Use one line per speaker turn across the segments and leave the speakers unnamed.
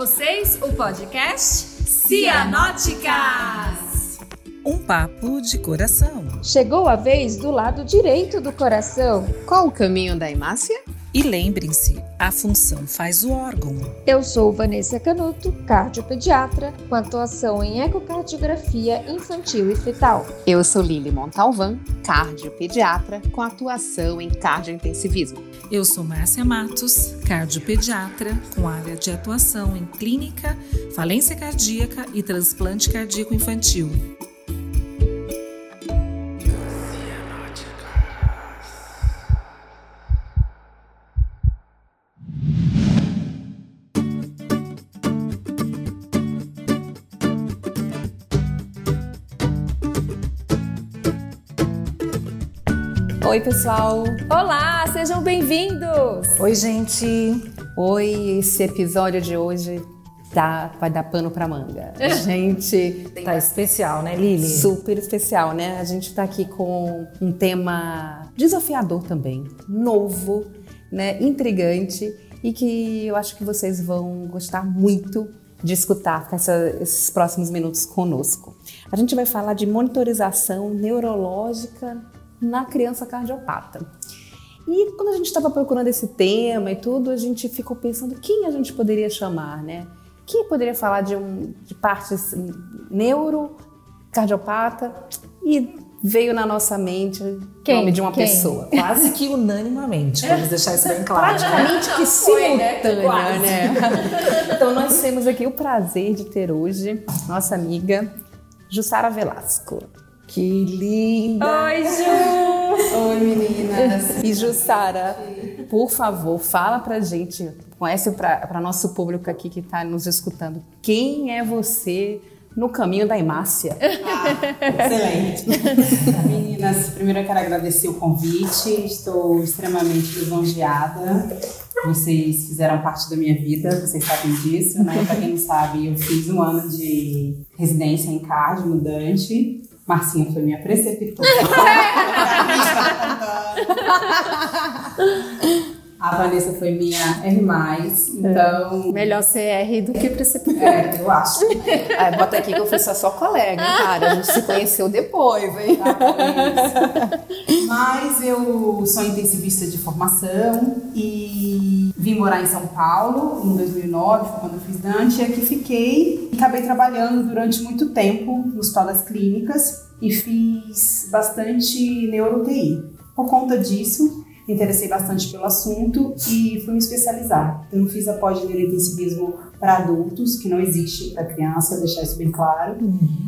vocês o podcast Cianóticas.
Um papo de coração.
Chegou a vez do lado direito do coração.
Qual o caminho da hemácia?
E lembrem-se, a função faz o órgão.
Eu sou Vanessa Canuto, cardiopediatra, com atuação em ecocardiografia infantil e fetal.
Eu sou Lili Montalvan, cardiopediatra, com atuação em cardiointensivismo.
Eu sou Márcia Matos, cardiopediatra, com área de atuação em clínica, falência cardíaca e transplante cardíaco infantil.
Oi, pessoal!
Olá, sejam bem-vindos!
Oi, gente! Oi, esse episódio de hoje tá, vai dar pano pra manga. A gente.
tá especial, né, Lili?
Super especial, né? A gente tá aqui com um tema desafiador também, novo, né? Intrigante e que eu acho que vocês vão gostar muito de escutar essa, esses próximos minutos conosco. A gente vai falar de monitorização neurológica na criança cardiopata. E quando a gente estava procurando esse tema e tudo, a gente ficou pensando quem a gente poderia chamar, né? Quem poderia falar de, um, de partes neuro, cardiopata e veio na nossa mente o nome de uma
Quem?
pessoa.
Quase que unanimamente, vamos deixar isso bem claro. né?
Praticamente que simultânea,
Quase.
né? Então nós temos aqui o prazer de ter hoje nossa amiga Jussara Velasco.
Que linda!
Oi, Ju!
Oi, meninas. E Jussara, por favor, fala pra gente, conhece para nosso público aqui que está nos escutando, quem é você no caminho da hemácia?
Excelente. Meninas, primeiro eu quero agradecer o convite, estou extremamente lisonjeada. Vocês fizeram parte da minha vida, vocês sabem disso, né? Para quem não sabe, eu fiz um ano de residência em cardio no Dante. Marcinha foi minha preceptora. A Vanessa foi minha R+, então...
Melhor CR do que preceptor.
É, eu acho.
Ah, bota aqui que eu fui só sua colega, cara. A gente se conheceu depois, hein?
Mas eu sou intensivista de formação e vim morar em São Paulo em 2009, foi quando eu fiz Dante, e aqui fiquei e acabei trabalhando durante muito tempo no Hospital das Clínicas e fiz bastante neuro-UTI. Por conta disso, me interessei bastante pelo assunto e fui me especializar. Então, eu fiz a pós de neurointensivismo para adultos, que não existe para criança, deixar isso bem claro.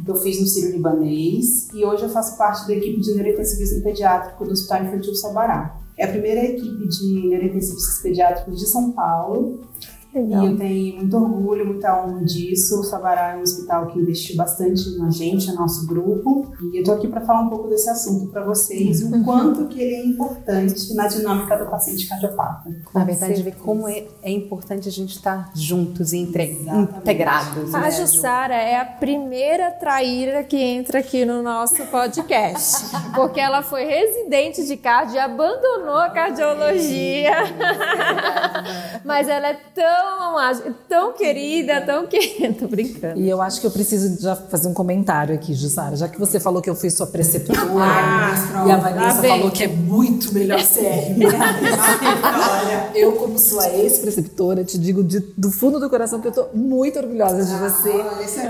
Eu fiz no Sírio Libanês e hoje eu faço parte da equipe de neurointensivismo pediátrico do Hospital Infantil Sabará. É a primeira equipe de neurointensivistas pediátricos de São Paulo
Legal.
e eu tenho muito orgulho, muita honra disso. O Sabará é um hospital que investiu bastante na gente, no nosso grupo. E eu tô aqui para falar um pouco desse assunto para vocês, o quanto que ele é importante na dinâmica do paciente cardiopata.
Na verdade, ver como é, é importante a gente estar juntos e entre- integrados.
A
né, Ju?
Jussara é a primeira traíra que entra aqui no nosso podcast. Porque ela foi residente de cardio e abandonou a cardiologia. Mas ela é tão mágica, tão querida, tão querida. Tô brincando.
E eu acho que eu preciso já fazer um comentário aqui, Jussara. Já que você falou que eu fui sua preceptora
Ah,
e a. Vanessa
vem.
falou que é muito melhor CR. eu, como sua ex-preceptora, te digo de- do fundo do coração que eu tô muito orgulhosa de você.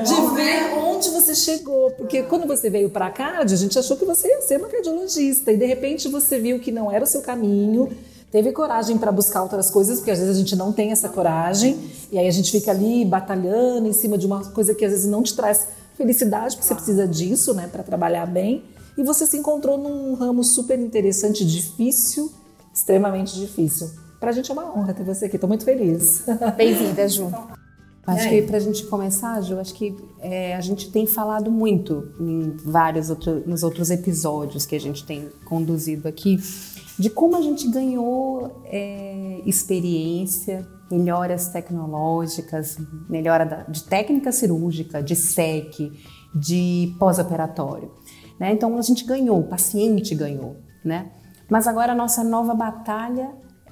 de ver onde você chegou. Porque quando você veio pra cá, a gente achou que você ia ser uma cardiologista. E de repente você viu que não era o seu caminho. Teve coragem para buscar outras coisas, porque às vezes a gente não tem essa coragem. E aí a gente fica ali batalhando em cima de uma coisa que às vezes não te traz felicidade, porque você precisa disso, né, para trabalhar bem. E você se encontrou num ramo super interessante, difícil, extremamente difícil. Pra gente é uma honra ter você aqui, tô muito feliz.
Bem-vinda, Ju.
Acho que para a gente começar, Ju, acho que é, a gente tem falado muito em vários outros, nos outros episódios que a gente tem conduzido aqui de como a gente ganhou é, experiência, melhoras tecnológicas, melhora da- de técnica cirúrgica, de SEC, de pós-operatório. né? Então a gente ganhou, o paciente ganhou, né? Mas agora a nossa nova batalha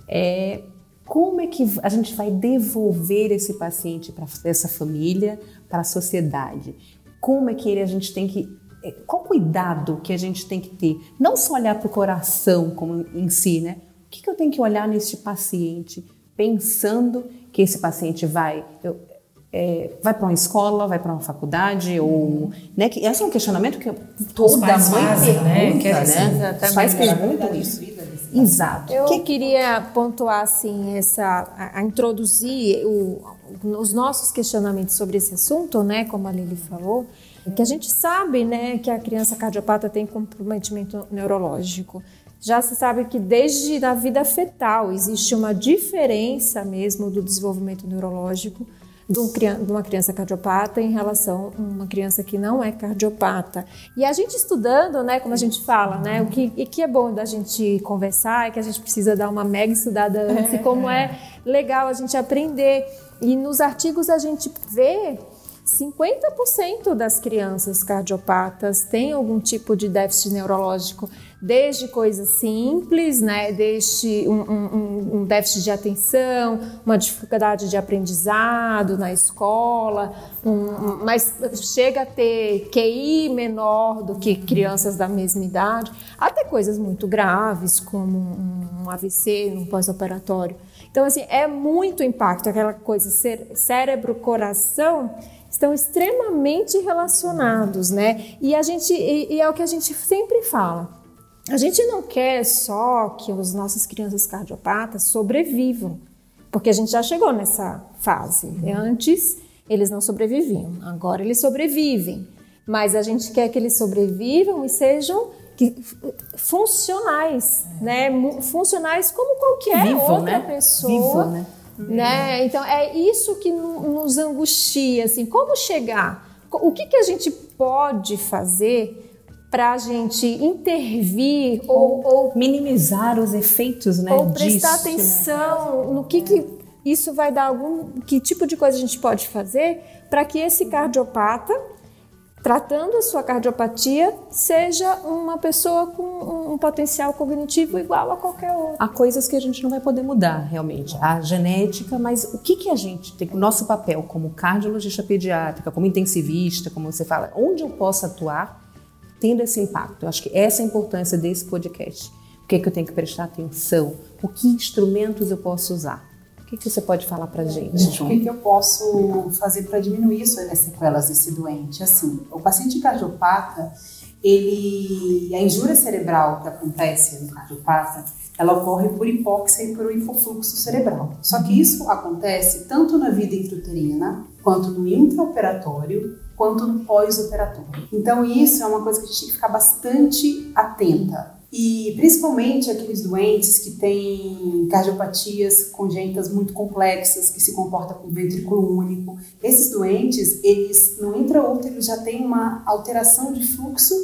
é como é que a gente vai devolver esse paciente para essa família, para a sociedade? Como é que ele, a gente tem que é, qual cuidado que a gente tem que ter? Não só olhar para o coração como em si, né? O que, que eu tenho que olhar neste paciente, pensando que esse paciente vai, eu, é, vai para uma escola, vai para uma faculdade, ou. Né, que, esse é um questionamento que toda mãe
fazem, né?
pergunta,
Quer
né?
dizer,
Os pais perguntam isso. Exato.
Eu
Que-
queria pontuar assim essa a, a introduzir o- os nossos questionamentos sobre esse assunto, né, como a Lili falou, que a gente sabe, né, que a criança cardiopata tem comprometimento neurológico. Já se sabe que desde a vida fetal existe uma diferença mesmo do desenvolvimento neurológico de um uma criança cardiopata em relação a uma criança que não é cardiopata. E a gente estudando, né, como a gente fala, né, o que, e que é bom da gente conversar é que a gente precisa dar uma mega estudada antes, e como é legal a gente aprender. E nos artigos a gente vê 50% das crianças cardiopatas têm algum tipo de déficit neurológico, desde coisas simples, né, desde um, um- um déficit de atenção, uma dificuldade de aprendizado na escola, um- um- mas chega a ter QI menor do que crianças da mesma idade, até coisas muito graves, como um, um AVC no pós-operatório. Então, assim, é muito impacto, aquela coisa cé- cérebro-coração estão extremamente relacionados, né? E a gente e, e é o que a gente sempre fala. A gente não quer só que as nossas crianças cardiopatas sobrevivam, porque a gente já chegou nessa fase. Antes eles não sobreviviam, agora eles sobrevivem. Mas a gente quer que eles sobrevivam e sejam funcionais, né? Mu- Funcionais como qualquer
Vivam,
outra
né?
pessoa
Vivam, né?
né? Então é isso que no- nos angustia, assim, como chegar? O que, que a gente pode fazer para a gente intervir ou, ou,
Minimizar os efeitos, né?
ou prestar
disso, né?
atenção no que, que isso vai dar algum, que tipo de coisa a gente pode fazer para que esse cardiopata tratando a sua cardiopatia seja uma pessoa com um, um potencial cognitivo igual a qualquer outro.
Há coisas que a gente não vai poder mudar, realmente. A genética, mas o que, que a gente tem, o nosso papel como cardiologista pediátrica, como intensivista, como você fala, onde eu posso atuar tendo esse impacto? Eu acho que essa é a importância desse podcast. O que, que eu tenho que prestar atenção? O que instrumentos eu posso usar? O que, que você pode falar pra gente,
O
João?
que, que eu posso fazer para diminuir isso- as sequelas desse doente? Assim, o paciente cardiopata, ele, a injúria cerebral que acontece no cardiopata, ela ocorre por hipóxia e por hipofluxo cerebral. Só que isso acontece tanto na vida intrauterina, quanto no intraoperatório, quanto no pós-operatório. Então isso é uma coisa que a gente tem que ficar bastante atenta. E principalmente aqueles doentes que têm cardiopatias congênitas muito complexas, que se comportam com ventrículo único. Esses doentes, eles no intraútero já têm uma alteração de fluxo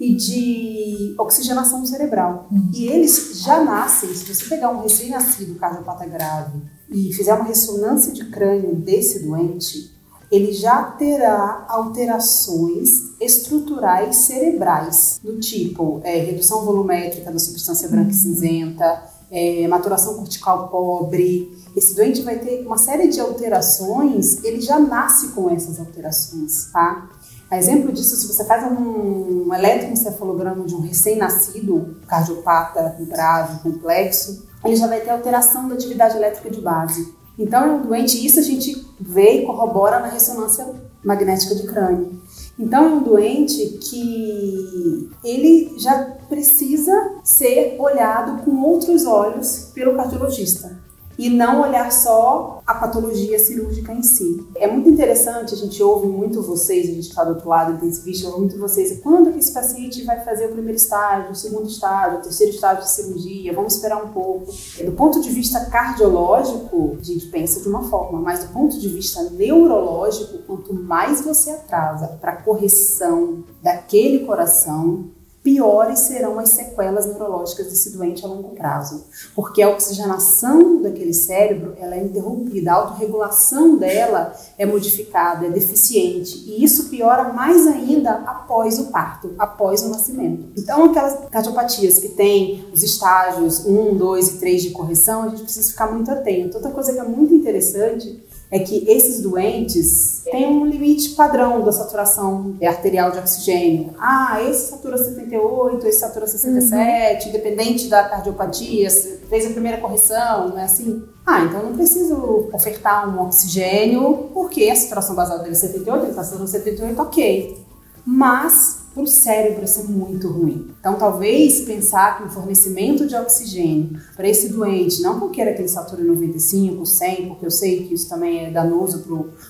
e de oxigenação cerebral. E eles já nascem, se você pegar um recém-nascido cardiopata grave e fizer uma ressonância de crânio desse doente, ele já terá alterações estruturais cerebrais, do tipo é, redução volumétrica da substância branca e cinzenta, é, maturação cortical pobre. Esse doente vai ter uma série de alterações, ele já nasce com essas alterações, tá? A exemplo disso, se você faz um, um eletroencefalograma de um recém-nascido cardiopata grave, complexo, ele já vai ter alteração da atividade elétrica de base. Então, é um doente, isso a gente vê e corrobora na ressonância magnética de crânio. Então, é um doente que ele já precisa ser olhado com outros olhos pelo cardiologista e não olhar só a patologia cirúrgica em si. É muito interessante, a gente ouve muito vocês, a gente está do outro lado, intensivista, ouve muito vocês, quando que esse paciente vai fazer o primeiro estágio, o segundo estágio, o terceiro estágio de cirurgia, vamos esperar um pouco. Do ponto de vista cardiológico, a gente pensa de uma forma, mas do ponto de vista neurológico, quanto mais você atrasa para a correção daquele coração, piores serão as sequelas neurológicas desse doente a longo prazo, porque a oxigenação daquele cérebro ela é interrompida, a autorregulação dela é modificada, é deficiente, e isso piora mais ainda após o parto, após o nascimento. Então, aquelas cardiopatias que têm os estágios 1, 2 e 3 de correção, a gente precisa ficar muito atento. Outra coisa que é muito interessante é que esses doentes têm um limite padrão da saturação arterial de oxigênio. Ah, esse satura 78, esse satura 67, uhum. independente da cardiopatia, fez a primeira correção, não é assim? Ah, então eu não preciso ofertar um oxigênio, porque a saturação basal dele é 78, ele está saturando 78, ok. Mas para o cérebro é muito ruim. Então, talvez pensar que o fornecimento de oxigênio para esse doente, não que eu queira que ele sature 95, 100, porque eu sei que isso também é danoso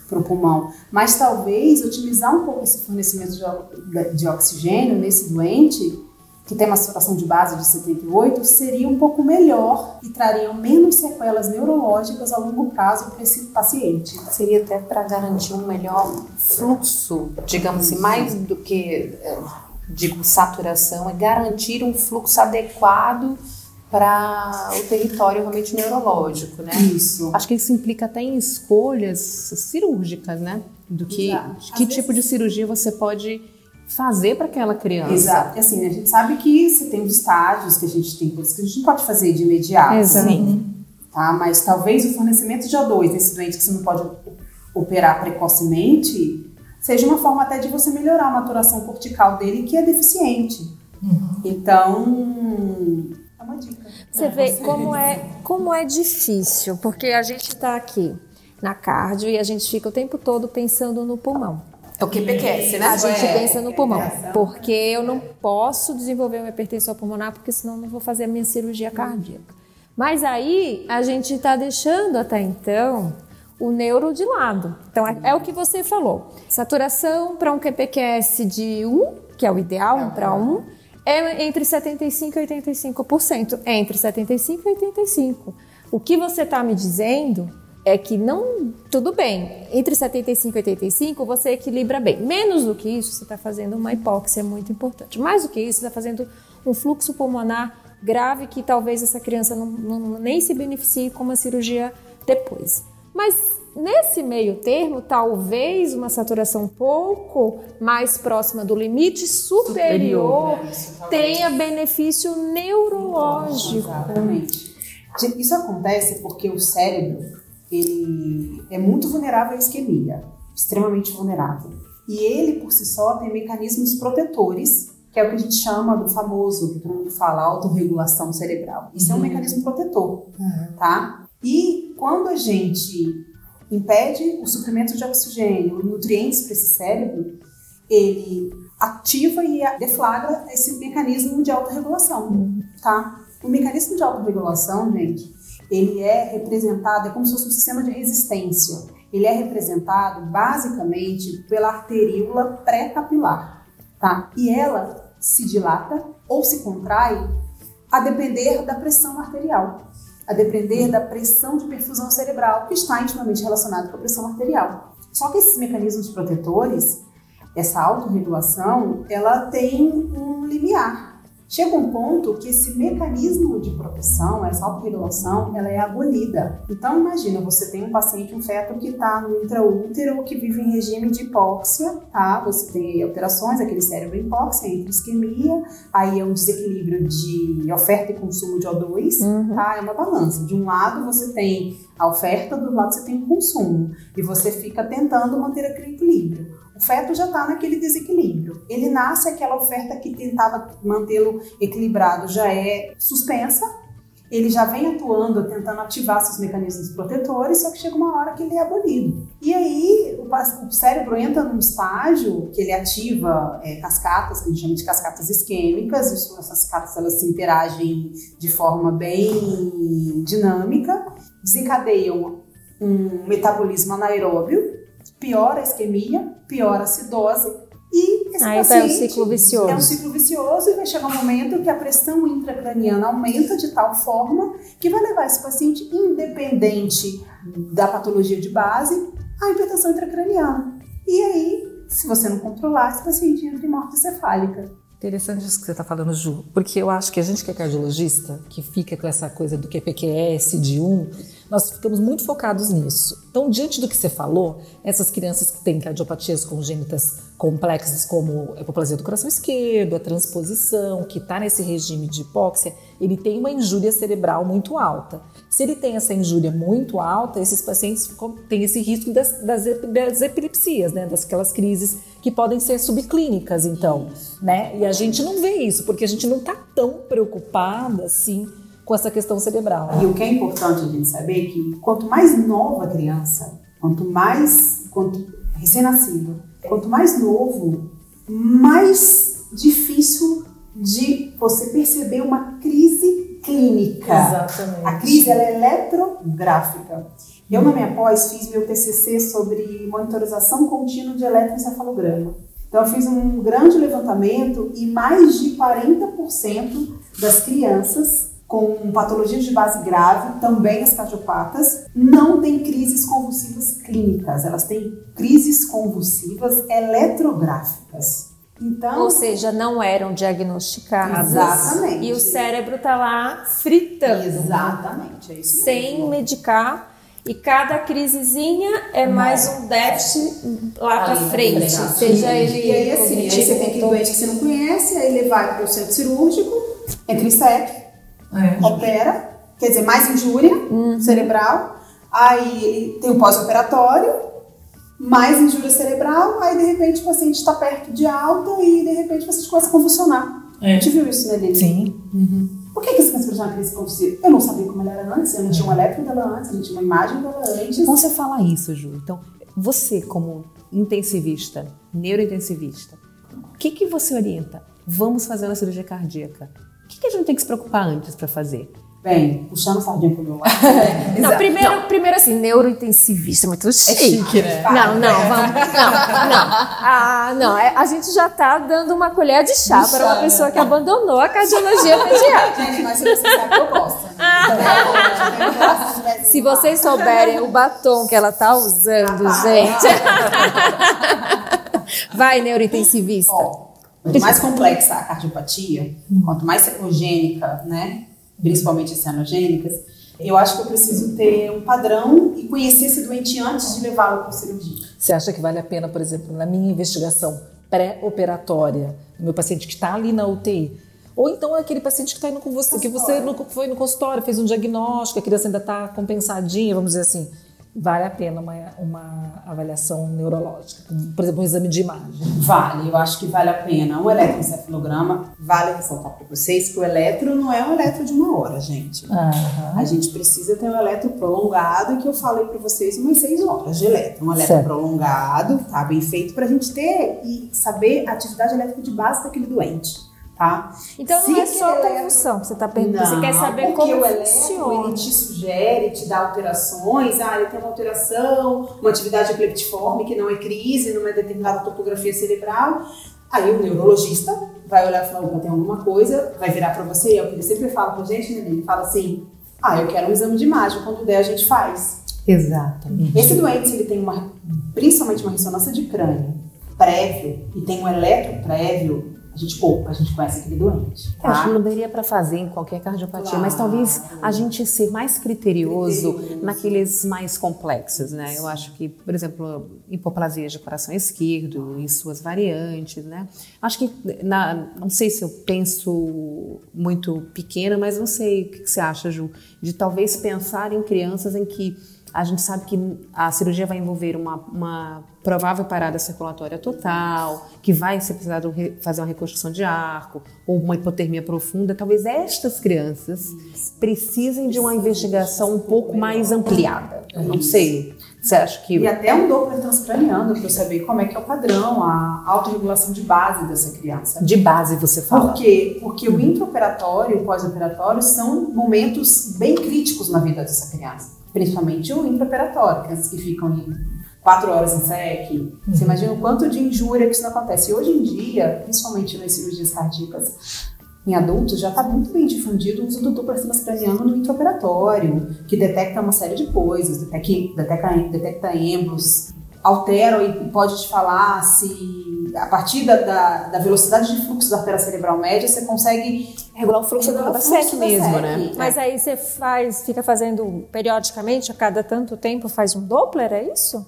para o pulmão, mas talvez otimizar um pouco esse fornecimento de, de oxigênio nesse doente que tem uma saturação de base de 78, seria um pouco melhor e trariam menos sequelas neurológicas a longo prazo para esse paciente.
Seria até para garantir um melhor fluxo, digamos assim, mais do que eh, digo saturação, é garantir um fluxo adequado para o território realmente neurológico, né?
Isso.
Acho que isso implica até em escolhas cirúrgicas, né? Do que Exato. que Às tipo vezes... de cirurgia você pode fazer para aquela criança.
Exato. Assim, a gente sabe que você tem os estágios, que a gente tem coisas que a gente não pode fazer de imediato.
Exato.
Tá? Mas talvez o fornecimento de O2 nesse doente que você não pode operar precocemente seja uma forma até de você melhorar a maturação cortical dele, que é deficiente. Uhum. Então, é uma dica.
Você vê você. como é, como é difícil, porque a gente está aqui na cardio e a gente fica o tempo todo pensando no pulmão.
É o QPQS, né?
A gente é, pensa no pulmão, porque eu não posso desenvolver uma hipertensão pulmonar, porque senão não vou fazer a minha cirurgia cardíaca. Mas aí a gente está deixando até então o neuro de lado. Então é, é o que você falou. Saturação para um QPQS de 1, que é o ideal, 1 para 1, é entre 75% e 85%. É entre 75% e 85%. O que você está me dizendo é que não. Tudo bem, entre 75 e 85 você equilibra bem. Menos do que isso, você está fazendo uma hipóxia muito importante. Mais do que isso, você está fazendo um fluxo pulmonar grave que talvez essa criança não, não, nem se beneficie com uma cirurgia depois. Mas nesse meio termo, talvez uma saturação um pouco mais próxima do limite superior, superior tenha benefício neurológico.
Exatamente. Isso acontece porque o cérebro ele é muito vulnerável à isquemia, extremamente vulnerável. E ele, por si só, tem mecanismos protetores, que é o que a gente chama do famoso, que todo mundo fala, autorregulação cerebral. Isso uhum. é um uhum. mecanismo protetor, uhum. tá? E quando a gente impede o suprimento de oxigênio, nutrientes para esse cérebro, ele ativa e deflagra esse mecanismo de autorregulação, uhum. tá? O mecanismo de autorregulação, gente, ele é representado, é como se fosse um sistema de resistência. Ele é representado basicamente pela arteríola pré-capilar, tá? E ela se dilata ou se contrai a depender da pressão arterial, a depender da pressão de perfusão cerebral, que está intimamente relacionado com a pressão arterial. Só que esses mecanismos protetores, essa autorregulação, ela tem um limiar, Chega um ponto que esse mecanismo de proteção, essa autorregulação, ela é abolida. Então imagina, você tem um paciente, um feto que está no intraútero, que vive em regime de hipóxia, tá? Você tem alterações, aquele cérebro hipóxia, entre isquemia, aí é um desequilíbrio de oferta e consumo de O2, uhum. tá? É uma balança. De um lado você tem a oferta, do outro lado você tem o consumo. E você fica tentando manter aquele equilíbrio. O feto já está naquele desequilíbrio. Ele nasce, aquela oferta que tentava mantê-lo equilibrado já é suspensa, ele já vem atuando, tentando ativar seus mecanismos protetores, só que chega uma hora que ele é abolido. E aí o, cérebro entra num estágio que ele ativa é, cascatas, que a gente chama de cascatas isquêmicas, isso, essas cascatas elas se interagem de forma bem dinâmica, desencadeiam um metabolismo anaeróbio, piora a isquemia, piora a acidose e esse
Aí paciente tá um ciclo vicioso.
é um ciclo vicioso e vai chegar um momento que a pressão intracraniana aumenta de tal forma que vai levar esse paciente, independente da patologia de base, à hipertensão intracraniana. E aí, se você não controlar, esse paciente entra em morte cefálica.
Interessante isso que você está falando, Ju, porque eu acho que a gente que é cardiologista, que fica com essa coisa do QPQS, de um, nós ficamos muito focados nisso. Então, diante do que você falou, essas crianças que têm cardiopatias congênitas complexas, como a hipoplasia do coração esquerdo, a transposição, que está nesse regime de hipóxia, ele tem uma injúria cerebral muito alta. Se ele tem essa injúria muito alta, esses pacientes têm esse risco das, das, das epilepsias, né? Das crises que podem ser subclínicas, então, né? E a gente não vê isso, porque a gente não está tão preocupada assim com essa questão cerebral.
E o que é importante a gente saber é que quanto mais nova a criança, quanto mais quanto recém-nascido, quanto mais novo, mais difícil de você perceber uma crise clínica.
Exatamente.
A crise ela é eletrográfica. Eu, na minha pós, fiz meu TCC sobre monitorização contínua de eletroencefalograma. Então, eu fiz um grande levantamento e mais de 40% das crianças com patologias de base grave, também as cardiopatas, não têm crises convulsivas clínicas, elas têm crises convulsivas eletrográficas. Então,
Ou seja, não eram diagnosticadas.
Exatamente.
E o cérebro está lá fritando.
Exatamente, é isso
Sem
mesmo.
medicar. E cada crisezinha é mais um déficit lá para frente. Seja ele.
E aí, assim, aí você tem aquele doente que você não conhece, aí ele vai para o centro cirúrgico, entra em SEC, opera, quer dizer, mais injúria cerebral, aí ele tem o pós-operatório, mais injúria cerebral, aí de repente o paciente está perto de alta e de repente o paciente começa a convulsionar.
É.
A gente viu isso, né, Lili?
Sim.
Por que, que esse câncer tinha uma crise convulsiva? Eu não sabia como ela era antes, eu não tinha um eletro dela antes, eu não tinha uma imagem dela antes.
Bom você fala isso, Ju. Então, você como intensivista, neurointensivista, o que, que você orienta? Vamos fazer uma cirurgia cardíaca. O que, que a gente tem que se preocupar antes para fazer?
Bem, puxando sardinha pro meu lado.
Não, primeiro, primeiro assim, neurointensivista, muito chique.
né?
Não, não, vamos. Não, não. Ah, não. é- a gente já tá dando uma colher de chá para uma pessoa que abandonou a cardiologia pediátrica.
Gente, mas se você sabe que eu gosto. né?
Se vocês souberem o batom que ela tá usando, gente. Vai, neurointensivista.
Ó, quanto mais complexa a cardiopatia, quanto mais cetogênica, né, principalmente cianogênicas, eu acho que eu preciso ter um padrão e conhecer esse doente antes de levá-lo para cirurgia.
Você acha que vale a pena, por exemplo, na minha investigação pré-operatória, no meu paciente que está ali na UTI, ou então aquele paciente que está indo com você, que você no- foi no consultório, fez um diagnóstico, a criança ainda está compensadinha, vamos dizer assim, vale a pena uma, uma avaliação neurológica, por exemplo, um exame de imagem.
Vale, eu acho que vale a pena. Um eletroencefalograma, vale ressaltar para vocês que o eletro não é um eletro de uma hora, gente. A gente precisa ter um eletro prolongado, que eu falei para vocês umas seis horas de eletro. Um eletro
Certo.
prolongado, tá? Bem feito para a gente ter e saber a atividade elétrica de base daquele doente, tá?
Então
Se
não é só
eletro-
convulsão que você tá perguntando. Você quer saber como
o eletro,
funciona.
ele te sugere, te dá alterações. Ah, ele tem uma alteração, uma atividade epileptiforme que não é crise, numa determinada topografia cerebral. Aí o neurologista vai olhar e falar, opa, tem alguma coisa, vai virar para você, é o que ele sempre fala pra gente, né? Ele fala assim, ah, eu quero um exame de imagem, quando der a gente faz.
Exato.
Esse doente, se ele tem uma, principalmente uma ressonância de crânio prévio e tem um eletro prévio, a gente, opa, a gente conhece aquele doente,
Eu acho que
tá?
não daria para fazer em qualquer cardiopatia,
Claro.
mas talvez a gente ser mais criterioso,
Criterioso.
naqueles mais complexos, né? Eu acho que, por exemplo, hipoplasia de coração esquerdo e suas variantes, né? Acho que, na, não sei se eu penso muito pequena, mas não sei o que que você acha, Ju, de talvez pensar em crianças em que a gente sabe que a cirurgia vai envolver uma, uma provável parada circulatória total, que vai ser precisado re- fazer uma reconstrução de arco ou uma hipotermia profunda. Talvez estas crianças precisem de uma investigação um pouco mais ampliada. Eu não sei. Você acha que
E até um Doppler transcraniano para saber como é que é o padrão, a autorregulação de base dessa criança.
de base você fala?
Por quê? Porque o intraoperatório e o pós-operatório são momentos bem críticos na vida dessa criança. Principalmente o intraoperatório, crianças que ficam ali quatro horas em SEC. Você imagina o quanto de injúria que isso não acontece. E hoje em dia, principalmente nas cirurgias cardíacas, em adultos já está muito bem difundido o uso do Doppler transcraniano no intraoperatório, que detecta uma série de coisas, detecta, detecta, detecta emblos altera e pode te falar se a partir da, da, da velocidade de fluxo da artéria cerebral média, você consegue
regular o fluxo
regular
da,
o fluxo da
mesmo, né?
Mas aí você faz, fica fazendo periodicamente, a cada tanto tempo, faz um Doppler, é isso?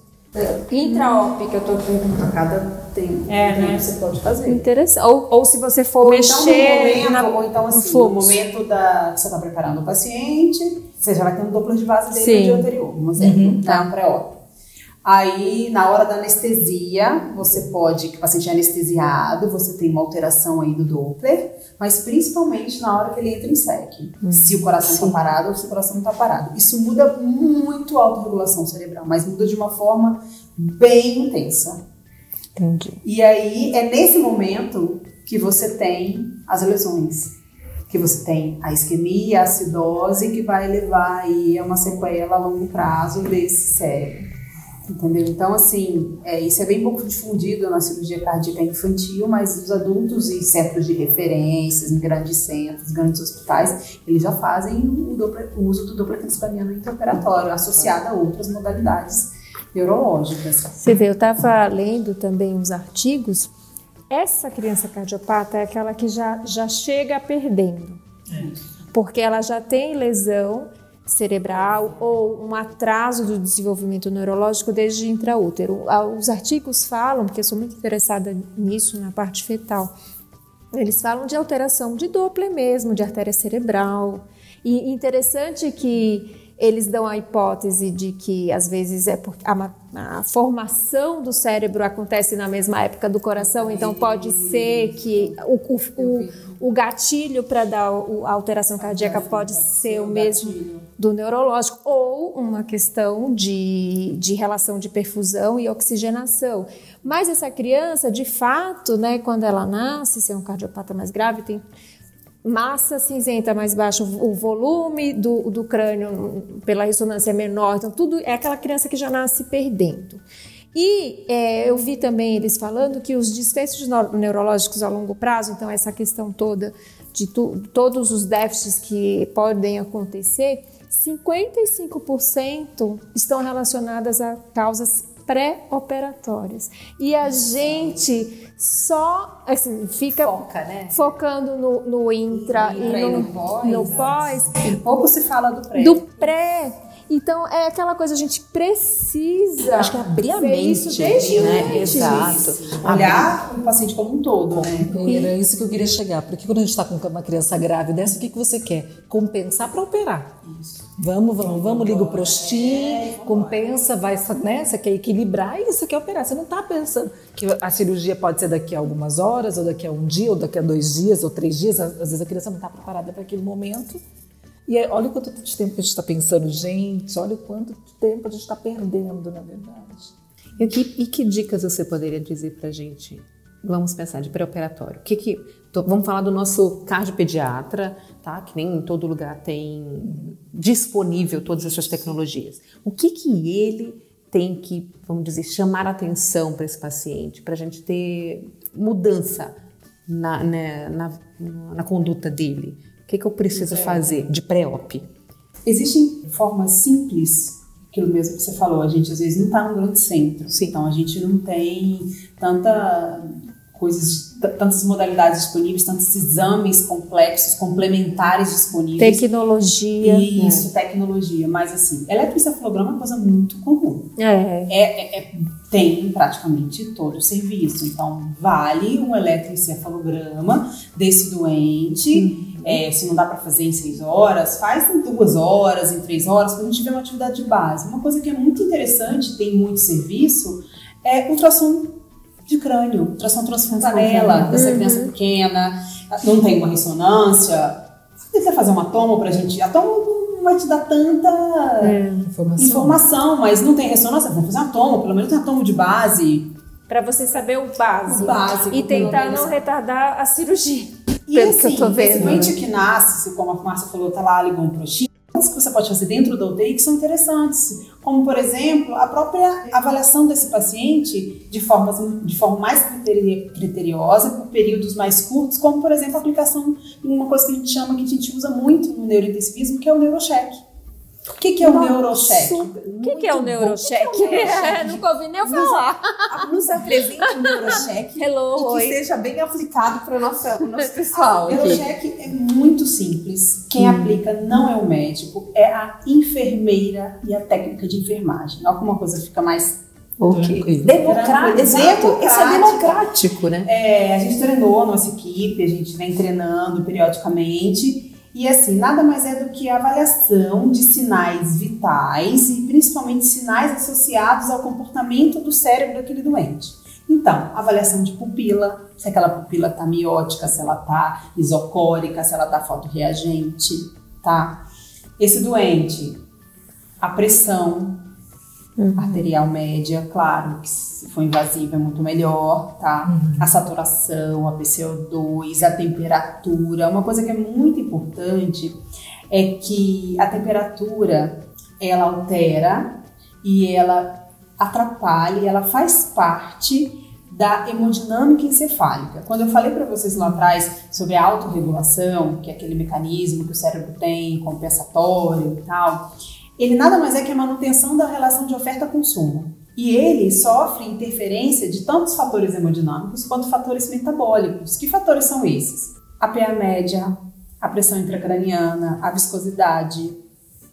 Intraop, que eu tô perguntando a cada tempo.
É, né?
Você pode fazer.
Interessante. Ou, ou se você for
Ou então, no
mexer
momento,
na,
ou então
no
assim, no
fluxo.
momento da, que você está preparando o paciente, você já vai ter um Doppler de base dele
Sim.
no dia anterior, um exemplo, tá? um pré-op. Aí, na hora da anestesia, você pode, que o paciente é anestesiado, você tem uma alteração aí do Doppler, mas principalmente na hora que ele entra em SEC. Se o coração está parado ou se o coração não está parado. Isso muda muito a autorregulação cerebral, mas muda de uma forma bem intensa.
Entendi.
E aí é nesse momento que você tem as lesões, que você tem a isquemia, a acidose, que vai levar aí a uma sequela a longo prazo desse cérebro. Entendeu? Então, assim, é, isso é bem pouco difundido na cirurgia cardíaca infantil, mas os adultos e centros de referências, em grandes centros, grandes hospitais, eles já fazem o, Doppler- o uso do Doppler transcraniano intraoperatório, associado a outras modalidades neurológicas.
Você vê, eu estava lendo também uns artigos. Essa criança cardiopata é aquela que já, já chega perdendo. Porque ela já tem lesão cerebral ou um atraso do desenvolvimento neurológico desde intraútero. Ah, Os artigos falam, porque eu sou muito interessada nisso, na parte fetal, eles falam de alteração de Doppler mesmo, de artéria cerebral. E interessante que eles dão a hipótese de que às vezes é porque a, a formação do cérebro acontece na mesma época do coração, então pode ser que o, o, o, o gatilho para dar a alteração cardíaca pode ser o mesmo do neurológico, ou uma questão de, de relação de perfusão e oxigenação. Mas essa criança, de fato, né, quando ela nasce, se é um cardiopata mais grave, tem massa cinzenta mais baixa, o volume do, do crânio pela ressonância é menor, então tudo é aquela criança que já nasce perdendo. E é, eu vi também eles falando que os desfechos neu- neurológicos a longo prazo, então essa questão toda de tu- todos os déficits que podem acontecer, 55% estão relacionadas a causas pré-operatórias. E a gente só assim, fica
Foca, né?
focando no, no intra e
e
no,
no pós,
no
né?
pós,
Pouco se fala do pré.
do pré. Então é aquela coisa a gente precisa.
Acho que abrir a mente,
isso desde
né?
antes.
Exato.
Olhar o paciente como um todo, né?
E Era isso que eu queria chegar, porque quando a gente está com uma criança grávida, dessa, o que, que você quer? Compensar para operar. Vamos, vamos, vamos, liga o prostim, compensa, vai, né? Você quer equilibrar e você quer operar. Você não está pensando que a cirurgia pode ser daqui a algumas horas, ou daqui a um dia, ou daqui a dois dias, ou três dias. Às vezes a criança não está preparada para aquele momento. E aí, olha o quanto de tempo a gente está pensando, gente, olha o quanto de tempo a gente está perdendo, na verdade.
E que, e que dicas você poderia dizer pra gente? Vamos pensar de pré-operatório. O que que tô- vamos falar do nosso cardiopediatra, tá? Que nem em todo lugar tem disponível todas essas tecnologias. O que que ele tem que, vamos dizer, chamar atenção para esse paciente, para a gente ter mudança na, né, na, na conduta dele? O que que eu preciso fazer de pré-op?
Existem formas simples, aquilo mesmo que você falou, a gente às vezes não está num grande centro, então a gente não tem tanta coisas, tantas modalidades disponíveis, tantos exames complexos, complementares disponíveis.
Tecnologia.
Isso, tecnologia. Mas assim, eletroencefalograma é uma coisa muito comum.
É.
É, é- é- tem em praticamente todo o serviço. Então, vale um eletroencefalograma desse doente. É, se não dá para fazer em seis horas, faz em duas horas, em três horas, quando a gente tiver uma atividade de base. Uma coisa que é muito interessante, tem muito serviço, é ultrassom de crânio, ultrassom transfontanela dessa criança pequena, não tem uma ressonância. Se quiser fazer uma tomo pra gente, a tomo não vai te dar tanta
Informação.
informação, mas não tem ressonância, vamos fazer uma tomo, pelo menos uma tomo de base.
Para você saber o básico.
O básico,
e tentar não retardar a cirurgia.
E
Pelo
assim,
que eu tô
esse
vendo.
doente que nasce, como a Márcia falou, tá lá ligou um prostíbulo, coisas que você pode fazer dentro da UTI que são interessantes. Como, por exemplo, a própria avaliação desse paciente de, formas, de forma mais criteri- criteriosa, por períodos mais curtos, como, por exemplo, a aplicação de uma coisa que a gente chama, que a gente usa muito no neurointensivismo, que é o neurocheck. O que, que é o neurocheque?
O que, que é o neurocheque? É, nunca ouvi nem eu falar.
Nos apresente o neurocheque
Hello,
e que
oi.
seja bem aplicado para o nosso pessoal.
O neurocheque é muito simples. Quem aplica não é o médico, é a enfermeira e a técnica de enfermagem. Olha como a coisa fica mais
Ok. Democrático. Exato. Isso é
Democrático.
democrático, né?
É, a gente treinou a nossa equipe, a gente vem treinando periodicamente. E assim, nada mais é do que a avaliação de sinais vitais e principalmente sinais associados ao comportamento do cérebro daquele doente. Então, avaliação de pupila, se aquela pupila está miótica, se ela está isocórica, se ela está fotorreagente, tá? Esse doente, a pressão, arterial média, claro, que se for invasiva é muito melhor, tá? A saturação, a PCO2, a temperatura. Uma coisa que é muito importante é que a temperatura ela altera e ela atrapalha, e ela faz parte da hemodinâmica encefálica. Quando eu falei para vocês lá atrás sobre a autorregulação, que é aquele mecanismo que o cérebro tem compensatório e tal, ele nada mais é que a manutenção da relação de oferta-consumo. E ele sofre interferência de tantos fatores hemodinâmicos quanto fatores metabólicos. Que fatores são esses? A PA média, a pressão intracraniana, a viscosidade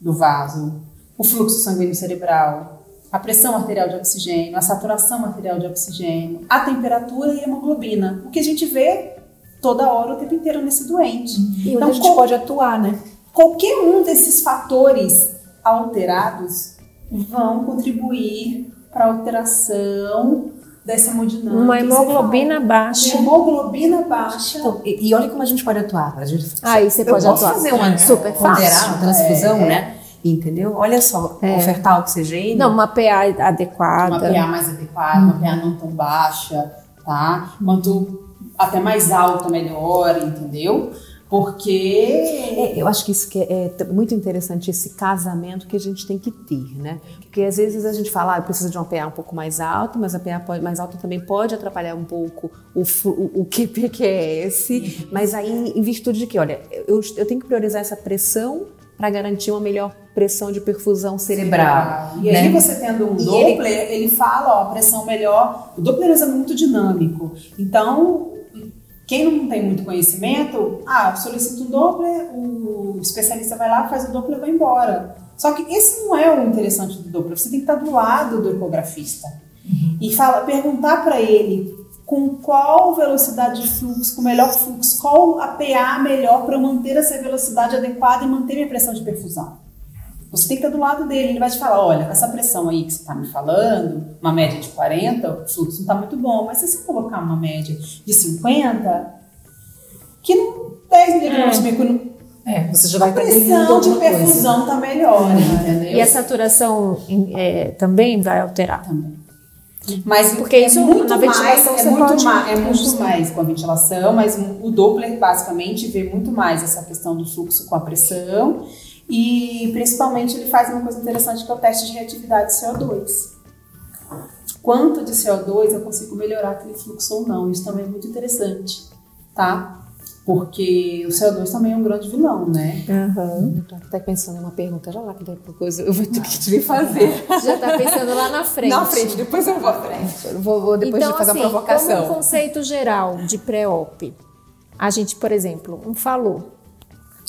do vaso, o fluxo sanguíneo cerebral, a pressão arterial de oxigênio, a saturação arterial de oxigênio, a temperatura e a hemoglobina. O que a gente vê toda hora, o tempo inteiro nesse doente.
E
Então,
a gente
qual-
pode atuar, né?
Qualquer um desses fatores alterados vão contribuir para a alteração dessa hemodinâmica.
Uma hemoglobina
Uma
baixa.
hemoglobina baixa.
Então, e, e olha como a gente pode atuar. A gente,
Aí você
eu
pode
posso
atuar.
fazer uma
Super
ponderar,
fácil.
uma transfusão, né? Entendeu? Olha só, ofertar oxigênio.
Não, uma PA
uma
adequada.
PA mais adequada, uma PA não tão baixa, tá? Quanto até mais alta, melhor, entendeu? Porque
É, eu acho que isso que é, é muito interessante, esse casamento que a gente tem que ter, né? Porque às vezes a gente fala, ah, eu preciso de uma PA um pouco mais alta, mas a PA pode- mais alta também pode atrapalhar um pouco o, o, o QPQS, mas aí em virtude de que, olha, eu, eu tenho que priorizar essa pressão para garantir uma melhor pressão de perfusão cerebral.
E aí
né?
você tendo um
E
Doppler, ele... fala, ó, a pressão melhor. O Doppler é muito dinâmico. Então, quem não tem muito conhecimento, ah, solicita um Doppler, o especialista vai lá, faz o Doppler e vai embora. Só que esse não é o interessante do Doppler. Você tem que estar do lado do ecografista e fala, perguntar para ele com qual velocidade de fluxo, com o melhor fluxo, qual a PA melhor para manter essa velocidade adequada e manter minha pressão de perfusão. Você tem que estar do lado dele, ele vai te falar, olha, com essa pressão aí que você está me falando, uma média de 40, o fluxo não está muito bom, mas se você colocar uma média de 50, que não 10 miligramas de mercúrio,
É, você já vai
a
estar ganhando
pressão de perfusão está melhor, entendeu?
E a saturação é, também vai alterar.
Também. Mas
Porque
é
isso,
muito
na
mais,
ventilação,
é muito mais, é muito mais com a ventilação, mas o Doppler basicamente vê muito mais essa questão do fluxo com a pressão e principalmente ele faz uma coisa interessante que é o teste de reatividade de CO2. Quanto de CO2 eu consigo melhorar aquele fluxo ou não? Isso também é muito interessante, tá? Porque o CO2 também é um grande vilão, né?
Eu tô até pensando em uma pergunta, já lá que depois eu vou ter que te fazer.
Já tá pensando lá na frente.
Na frente, depois eu vou à frente. Vou, vou depois
então,
de fazer
assim,
a provocação.
como um conceito geral de pré-op, a gente, por exemplo, um falou,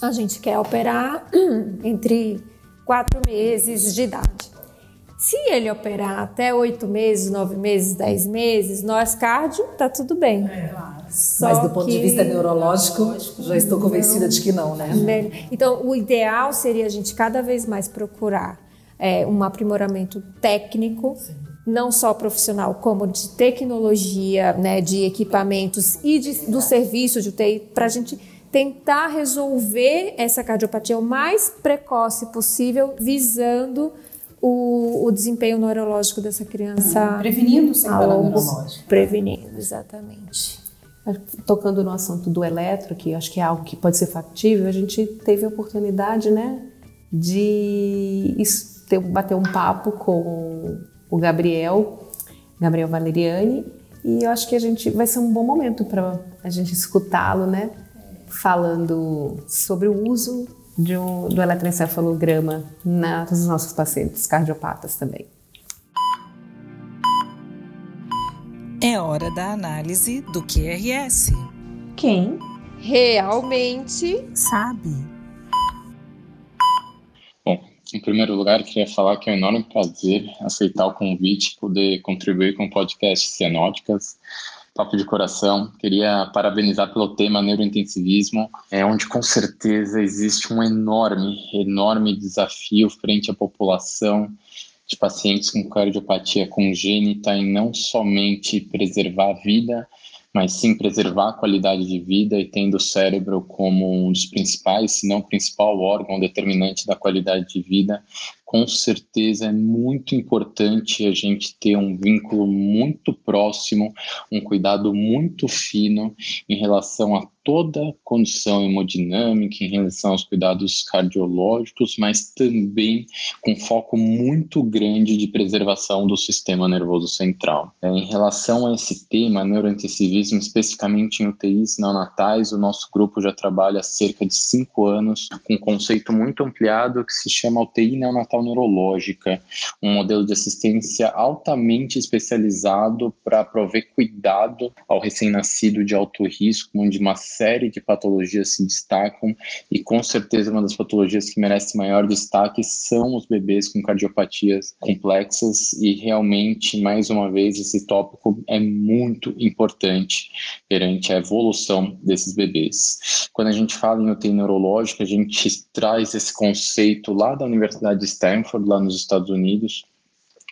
a gente quer operar entre quatro meses de idade. Se ele operar até oito meses, nove meses, dez meses, nós cardio, tá tudo bem. Só
Mas do ponto de
que-
vista neurológico, já estou convencida de que não, né?
Né? Então, o ideal seria a gente cada vez mais procurar é, um aprimoramento técnico, não só profissional, como de tecnologia, né, de equipamentos e de- do serviço de UTI, para a gente tentar resolver essa cardiopatia o mais precoce possível, visando o, o desempenho neurológico dessa criança
Prevenindo sequela neurológica.
prevenindo, exatamente.
Tocando no assunto do eletro, que eu acho que é algo que pode ser factível, a gente teve a oportunidade, né, de bater um papo com o Gabriel, Gabriel Valeriani, e eu acho que a gente vai ser um bom momento para a gente escutá-lo, né, falando sobre o uso de um, do eletroencefalograma nos nossos pacientes cardiopatas também.
É hora da análise do QRS.
Quem realmente
sabe?
Em primeiro lugar, queria falar que é um enorme prazer aceitar o convite e poder contribuir com o podcast Cenóticas. Papo de coração. Queria parabenizar pelo tema neurointensivismo, é onde com certeza existe um enorme, enorme desafio frente à população de pacientes com cardiopatia congênita em não somente preservar a vida, mas sim preservar a qualidade de vida e tendo o cérebro como um dos principais, se não principal órgão determinante da qualidade de vida, com certeza é muito importante a gente ter um vínculo muito próximo, um cuidado muito fino em relação a toda a condição hemodinâmica, em relação aos cuidados cardiológicos, mas também com foco muito grande de preservação do sistema nervoso central. É, em relação a esse tema, neurointensivismo, especificamente em UTIs neonatais, o nosso grupo já trabalha há cerca de cinco anos com um conceito muito ampliado que se chama UTI neonatal neurológica, um modelo de assistência altamente especializado para prover cuidado ao recém-nascido de alto risco, onde uma série de patologias se destacam e com certeza uma das patologias que merece maior destaque são os bebês com cardiopatias complexas e realmente, mais uma vez, esse tópico é muito importante perante a evolução desses bebês. Quando a gente fala em UTI neurológica, a gente traz esse conceito lá da Universidade de Stanford, lá nos Estados Unidos.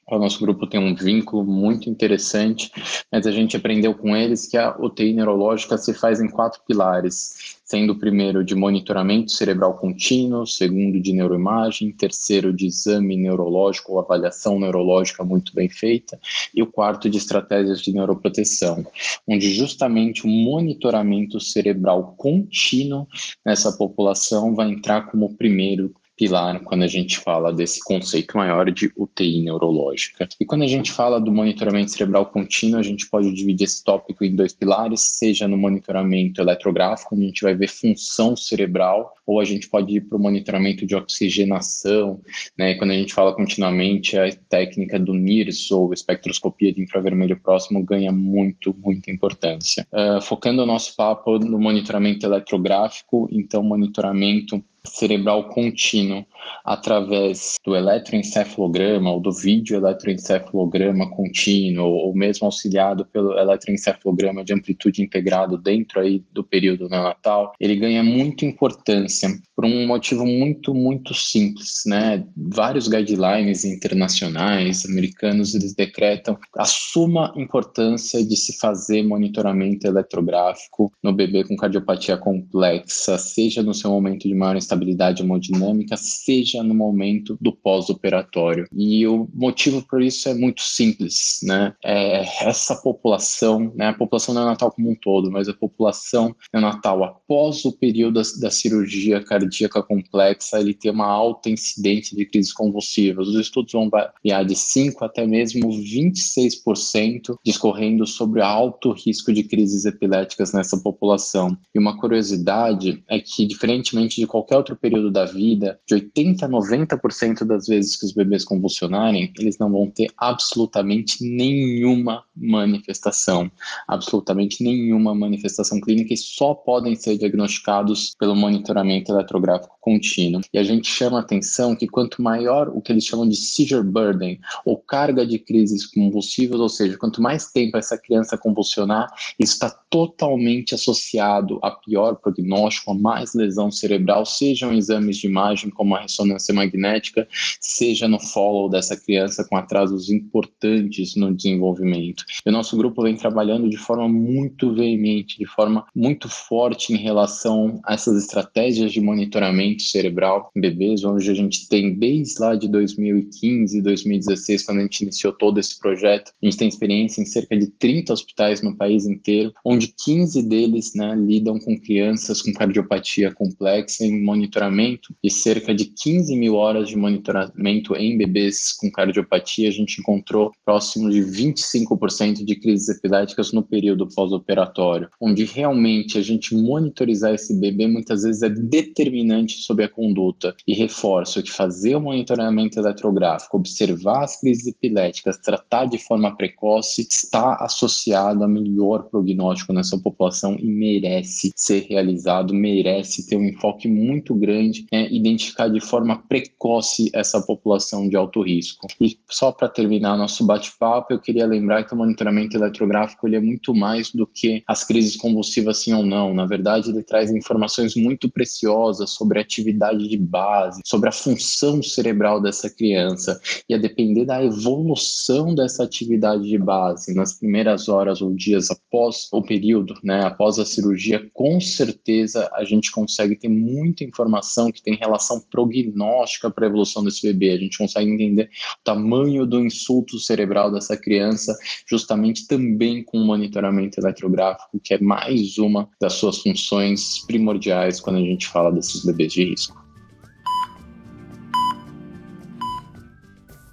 O nosso grupo tem um vínculo muito interessante, mas a gente aprendeu com eles que a UTI neurológica se faz em quatro pilares, sendo o primeiro de monitoramento cerebral contínuo, segundo de neuroimagem, terceiro de exame neurológico ou avaliação neurológica muito bem feita, e o quarto de estratégias de neuroproteção, onde justamente o monitoramento cerebral contínuo nessa população vai entrar como primeiro pilar quando a gente fala desse conceito maior de UTI neurológica. E quando a gente fala do monitoramento cerebral contínuo, a gente pode dividir esse tópico em dois pilares, seja no monitoramento eletrográfico, onde a gente vai ver função cerebral, ou a gente pode ir para o monitoramento de oxigenação, né? Quando a gente fala continuamente, a técnica do NIRS, ou espectroscopia de infravermelho próximo, ganha muito, muita importância. Uh, focando o nosso papo no monitoramento eletrográfico, então monitoramento cerebral contínuo através do eletroencefalograma ou do vídeo eletroencefalograma contínuo ou mesmo auxiliado pelo eletroencefalograma de amplitude integrado dentro aí do período neonatal, ele ganha muita importância por um motivo muito, muito simples, né? Vários guidelines internacionais, americanos, eles decretam a suma importância de se fazer monitoramento eletrográfico no bebê com cardiopatia complexa, seja no seu momento de maior instabilidade hemodinâmica, seja no momento do pós-operatório. E o motivo por isso é muito simples, né? É essa população, né? A população neonatal como um todo, mas a população neonatal após o período da, da cirurgia cardíaca complexa, ele tem uma alta incidência de crises convulsivas. Os estudos vão variar de 5 até mesmo 26% discorrendo sobre alto risco de crises epiléticas nessa população. E uma curiosidade é que, diferentemente de qualquer outro período da vida, de 80 a 90% das vezes que os bebês convulsionarem, eles não vão ter absolutamente nenhuma manifestação, absolutamente nenhuma manifestação clínica e só podem ser diagnosticados pelo monitoramento eletrográfico contínuo. E a gente chama atenção que quanto maior o que eles chamam de seizure burden, ou carga de crises convulsivas, ou seja, quanto mais tempo essa criança convulsionar, isso está totalmente associado a pior prognóstico, a mais lesão cerebral, sejam exames de imagem como a ressonância magnética, seja no follow dessa criança com atrasos importantes no desenvolvimento. E o nosso grupo vem trabalhando de forma muito veemente, de forma muito forte em relação a essas estratégias de monitoramento cerebral em bebês, onde a gente tem desde lá de 2015, 2016, quando a gente iniciou todo esse projeto, a gente tem experiência em cerca de 30 hospitais no país inteiro, onde onde 15 deles né, lidam com crianças com cardiopatia complexa em monitoramento e cerca de 15 mil horas de monitoramento em bebês com cardiopatia, a gente encontrou próximo de 25% de crises epiléticas no período pós-operatório, onde realmente a gente monitorizar esse bebê muitas vezes é determinante sobre a conduta. E reforço que fazer o monitoramento eletrográfico, observar as crises epiléticas, tratar de forma precoce, está associado a melhor prognóstico nessa população e merece ser realizado, merece ter um enfoque muito grande, né, identificar de forma precoce essa população de alto risco. E só para terminar nosso bate-papo, eu queria lembrar que o monitoramento eletrográfico ele é muito mais do que as crises convulsivas sim ou não. Na verdade, ele traz informações muito preciosas sobre a atividade de base, sobre a função cerebral dessa criança. E a depender da evolução dessa atividade de base nas primeiras horas ou dias após o período, né, após a cirurgia, com certeza a gente consegue ter muita informação que tem relação prognóstica para a evolução desse bebê. A gente consegue entender o tamanho do insulto cerebral dessa criança, justamente também com o monitoramento eletrográfico, que é mais uma das suas funções primordiais quando a gente fala desses bebês de risco.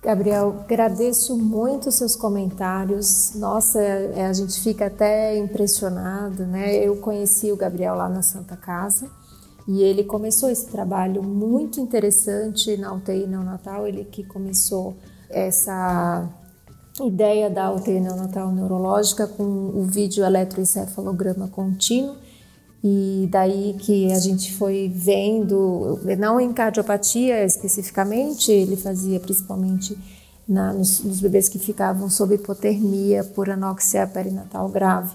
Gabriel, agradeço muito os seus comentários. Nossa, é, a gente fica até impressionado, né? Eu conheci o Gabriel lá na Santa Casa e ele começou esse trabalho muito interessante na UTI neonatal. Ele que começou essa ideia da UTI neonatal neurológica com o vídeo eletroencefalograma contínuo e daí que a gente foi vendo, não em cardiopatia especificamente, ele fazia principalmente na, nos, nos, bebês que ficavam sob hipotermia por anóxia perinatal grave.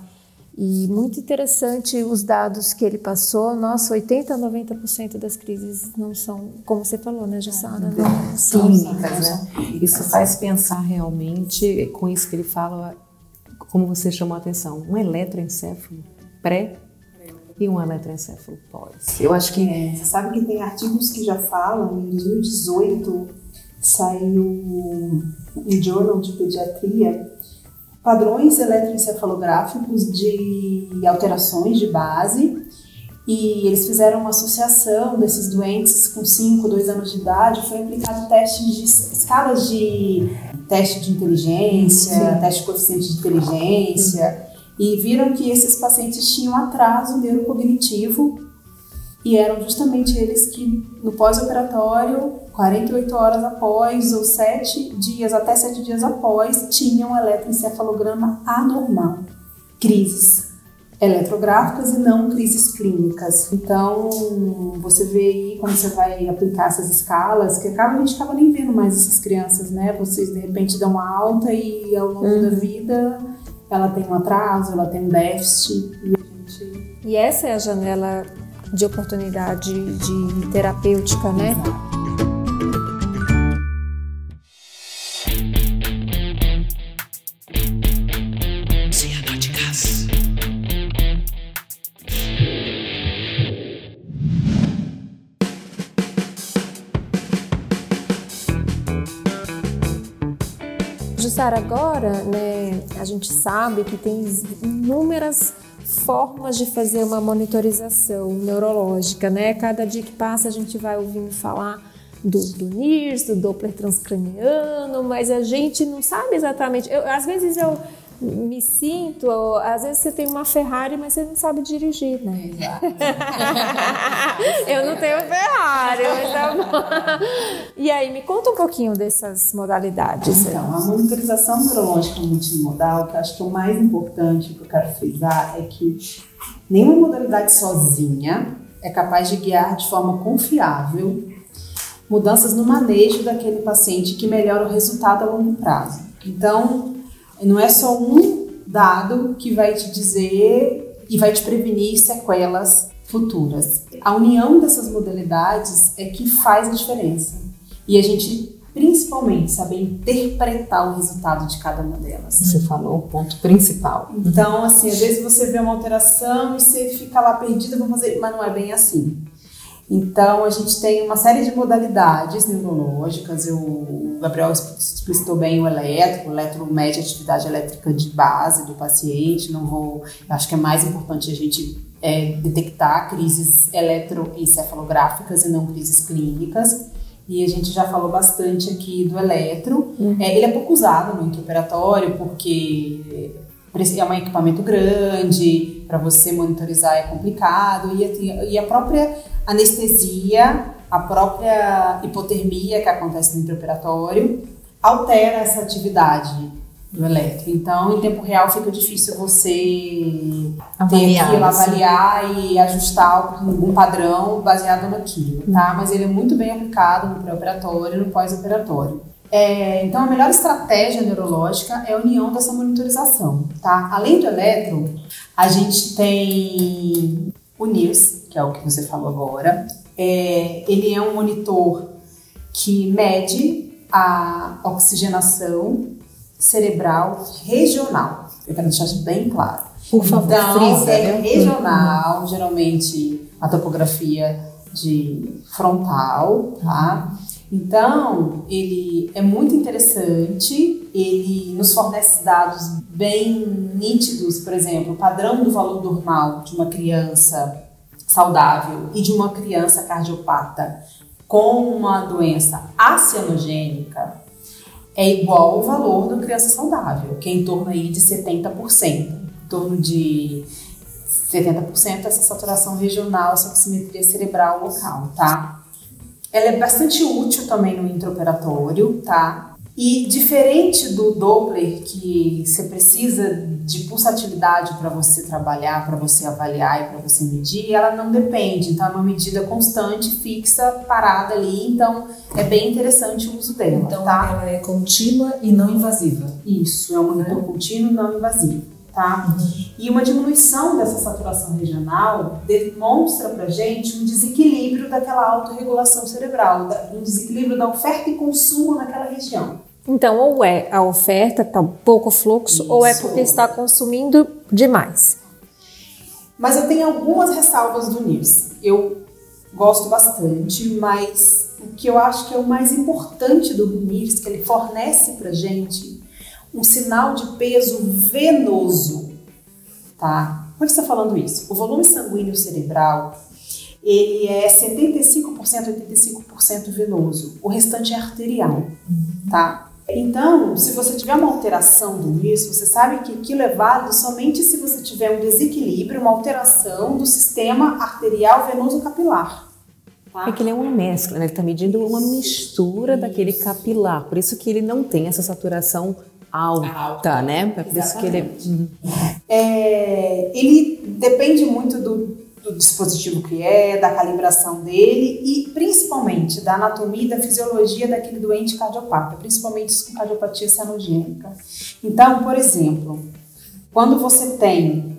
E muito interessante os dados que ele passou. Nossa, 80 a 90% das crises não são, como você falou, né, Jussara? Não
são clínicas, né? Isso faz pensar realmente, com isso que ele fala, como você chamou a atenção, um eletroencefalo pré e um eletroencefalo pós.
Eu acho que. É, você sabe que tem artigos que já falam, em 2018 saiu um Journal de Pediatria padrões eletroencefalográficos de alterações de base e eles fizeram uma associação desses doentes com 5, 2 anos de idade, foi aplicado testes de escalas de teste de inteligência, Sim. teste de coeficiente de inteligência, e viram que esses pacientes tinham atraso neurocognitivo e eram justamente eles que no pós-operatório, 48 horas após ou 7 dias, até 7 dias após, tinham eletroencefalograma anormal, crises eletrográficas e não crises clínicas. Então, você vê aí quando você vai aplicar essas escalas, que acaba, a gente acaba nem vendo mais essas crianças, né? Vocês de repente dão uma alta e ao longo uhum. da vida ela tem um atraso, ela tem um déficit e a gente...
E essa é a janela de oportunidade de terapêutica, né? Exato. Jussara, agora né, a gente sabe que tem inúmeras formas de fazer uma monitorização neurológica, né? Cada dia que passa a gente vai ouvindo falar do, do NIRS, do Doppler transcraniano, mas a gente não sabe exatamente. Eu, às vezes eu me sinto, às vezes você tem uma Ferrari, mas você não sabe dirigir, né? Exato. eu não tenho Ferrari, mas tá bom. E aí, me conta um pouquinho dessas modalidades.
Então, a monitorização neurológica multimodal, que eu acho que é o mais importante que eu quero frisar, é que nenhuma modalidade sozinha é capaz de guiar de forma confiável mudanças no manejo daquele paciente que melhora o resultado a longo prazo. Então, não é só um dado que vai te dizer e vai te prevenir sequelas futuras. A união dessas modalidades é que faz a diferença. E a gente, principalmente, saber interpretar o resultado de cada uma delas.
Você falou o ponto principal.
Então, assim, às vezes você vê uma alteração e você fica lá perdida, vou fazer, mas não é bem assim. Então, a gente tem uma série de modalidades neurológicas. Eu Gabriel explicitou bem o eletro, o eletro mede a atividade elétrica de base do paciente, não vou, acho que é mais importante a gente é, detectar crises eletroencefalográficas e não crises clínicas. E a gente já falou bastante aqui do eletro. Uhum. É, ele é pouco usado no intraoperatório porque é um equipamento grande, para você monitorizar é complicado, e, e a própria anestesia, a própria hipotermia que acontece no intraoperatório, altera essa atividade do eletro. Então, em tempo real fica difícil você avaliar, ter que avaliar e ajustar algum padrão baseado naquilo, tá? Mas ele é muito bem aplicado no pré-operatório e no pós-operatório. É, então, a melhor estratégia neurológica é a união dessa monitorização, tá? Além do eletro, a gente tem o NIRS, que é o que você falou agora. É, ele é um monitor que mede a oxigenação cerebral regional. Eu quero deixar isso bem claro.
Por favor,
então,
frisa,
é
né?
regional, uhum. geralmente a topografia de frontal, tá? Então, ele é muito interessante, ele nos fornece dados bem nítidos, por exemplo, o padrão do valor normal de uma criança saudável e de uma criança cardiopata com uma doença acianogênica é igual ao valor da criança saudável, que é em torno aí de 70%, em torno de 70% essa saturação regional, essa oximetria cerebral local, tá? Ela é bastante útil também no intraoperatório, tá? E diferente do Doppler, que você precisa de pulsatilidade para você trabalhar, para você avaliar e para você medir, ela não depende. Então, é uma medida constante, fixa, parada ali. Então, é bem interessante o uso dela.
Então,
tá?
ela é contínua e não invasiva.
Isso, é um monitor é. contínuo e não invasivo tá? Uhum. E uma diminuição dessa saturação regional demonstra para gente um desequilíbrio daquela autorregulação cerebral, um desequilíbrio da oferta e consumo naquela região.
Então, ou é a oferta está pouco fluxo, Isso. ou é porque está consumindo demais.
Mas eu tenho algumas ressalvas do NIRS. Eu gosto bastante, mas o que eu acho que é o mais importante do NIRS, que ele fornece para gente, um sinal de peso venoso, tá? Por que está falando isso? O volume sanguíneo cerebral, ele é 75%, 85% venoso. O restante é arterial, tá? Então, se você tiver uma alteração do nisso, você sabe que aquilo é válido somente se você tiver um desequilíbrio, uma alteração do sistema arterial venoso capilar.
Tá? É que ele é uma mescla, né? ele está medindo uma mistura isso. daquele capilar, por isso que ele não tem essa saturação alta, alta. né? É por isso que ele. Uhum.
É, ele depende muito do, do, dispositivo que é, da calibração dele e principalmente da anatomia e da fisiologia daquele doente cardiopata, principalmente com cardiopatia cianogênica. Então, por exemplo, quando você tem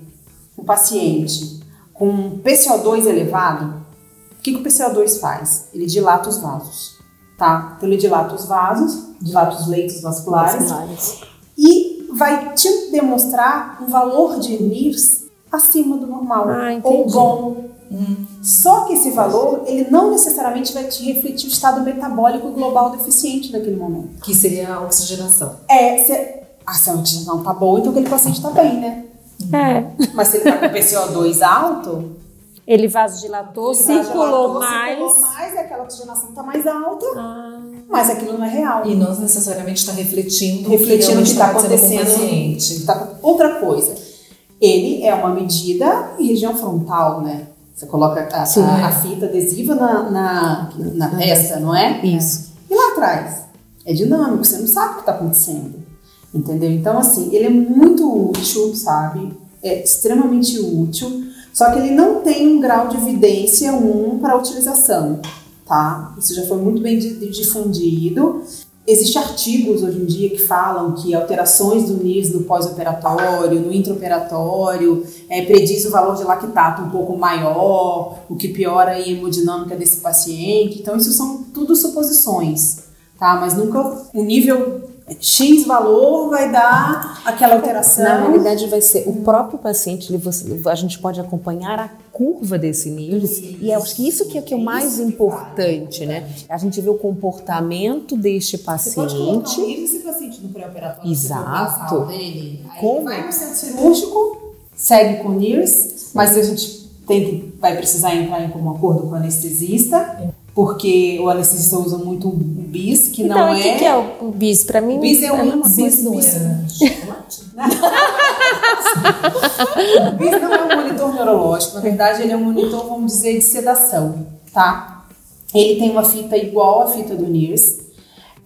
um paciente com PCO2 elevado, o que, que o PCO2 faz? Ele dilata os vasos, tá? Então ele dilata os vasos dilata os leitos vasculares, vasculares, e vai te demonstrar um valor de NIRS acima do normal
ah,
ou bom. Hum. Só que esse valor, ele não necessariamente vai te refletir o estado metabólico global deficiente naquele momento.
Que seria a oxigenação.
É, se, ah, se a oxigenação tá boa, então aquele paciente tá bem, né?
É.
Mas se ele tá com PCO2 alto,
ele vasodilatou, ele circulou mais.
Circulou mais, e aquela oxigenação está mais alta, ah. mas aquilo não é real.
E não necessariamente está refletindo,
refletindo o que está acontecendo no paciente. Tá, outra coisa, ele é uma medida em região frontal, né? Você coloca a, Sim, a, a fita adesiva na, na, na testa, não é?
Isso.
E lá atrás? É dinâmico, você não sabe o que está acontecendo. Entendeu? Então, assim, ele é muito útil, sabe? É extremamente útil só que ele não tem um grau de evidência 1 para utilização, tá? Isso já foi muito bem difundido. Existem artigos hoje em dia que falam que alterações do NIS no pós-operatório, no intraoperatório, é, prediz o valor de lactato um pouco maior, o que piora a hemodinâmica desse paciente. Então, isso são tudo suposições, tá? Mas nunca o nível X valor vai dar aquela alteração.
Na realidade, vai ser o próprio paciente, ele, você- a gente pode acompanhar a curva desse NIRS, e eu acho que isso que é, que é o mais importante, né? A gente vê o comportamento deste
Você pode
paciente.
um esse paciente no pré-operatório.
Exato.
Dele,
Como?
vai no centro cirúrgico, segue com o NIRS, mas a gente tem que, vai precisar entrar em comum acordo com o anestesista, porque o anestesista usa muito o BIS, que
então,
não
o
é...
que, que é o, o bis? Pra mim,
O BIS é
a
um BIS,
não
BIS,
é chocolate?
O BIS não é um monitor neurológico, na verdade ele é um monitor, vamos dizer, de sedação, tá? Ele tem uma fita igual à fita do NIRS.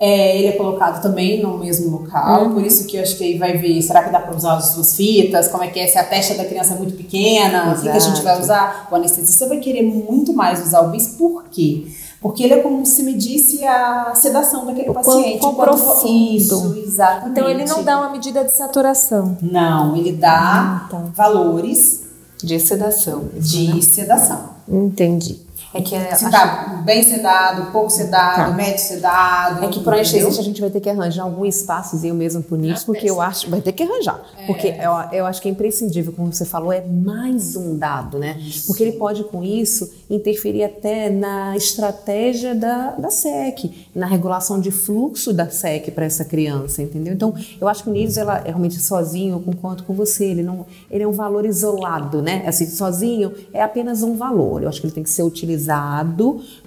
É, ele é colocado também no mesmo local, por isso que eu acho que aí vai ver, será que dá para usar as duas fitas? Como é que é? Se a testa da criança é muito pequena, o que, que a gente vai usar? O anestesista vai querer muito mais usar o BIS, por quê? Porque ele é como se medisse a sedação daquele
O quão-
paciente.
quão
quanto-
profundo.
Isso, exatamente.
Então ele não dá uma medida de saturação.
Não, ele dá
tá.
valores
De sedação.
de sedação.
Entendi.
É que é,
Se tá bem sedado, pouco sedado, médio sedado.
É que para anestesista a gente vai ter que arranjar algum espaçozinho mesmo pro NIRS, porque eu acho, vai ter que arranjar. Porque eu, eu acho que é imprescindível, como você falou, é mais um dado, né? Porque ele pode, com isso, interferir até na estratégia da, da SEC, na regulação de fluxo da SEC para essa criança, entendeu? Então, eu acho que o NIRS, ela, realmente sozinho, eu concordo com você, ele, não, ele é um valor isolado, né? Assim, sozinho é apenas um valor. Eu acho que ele tem que ser utilizado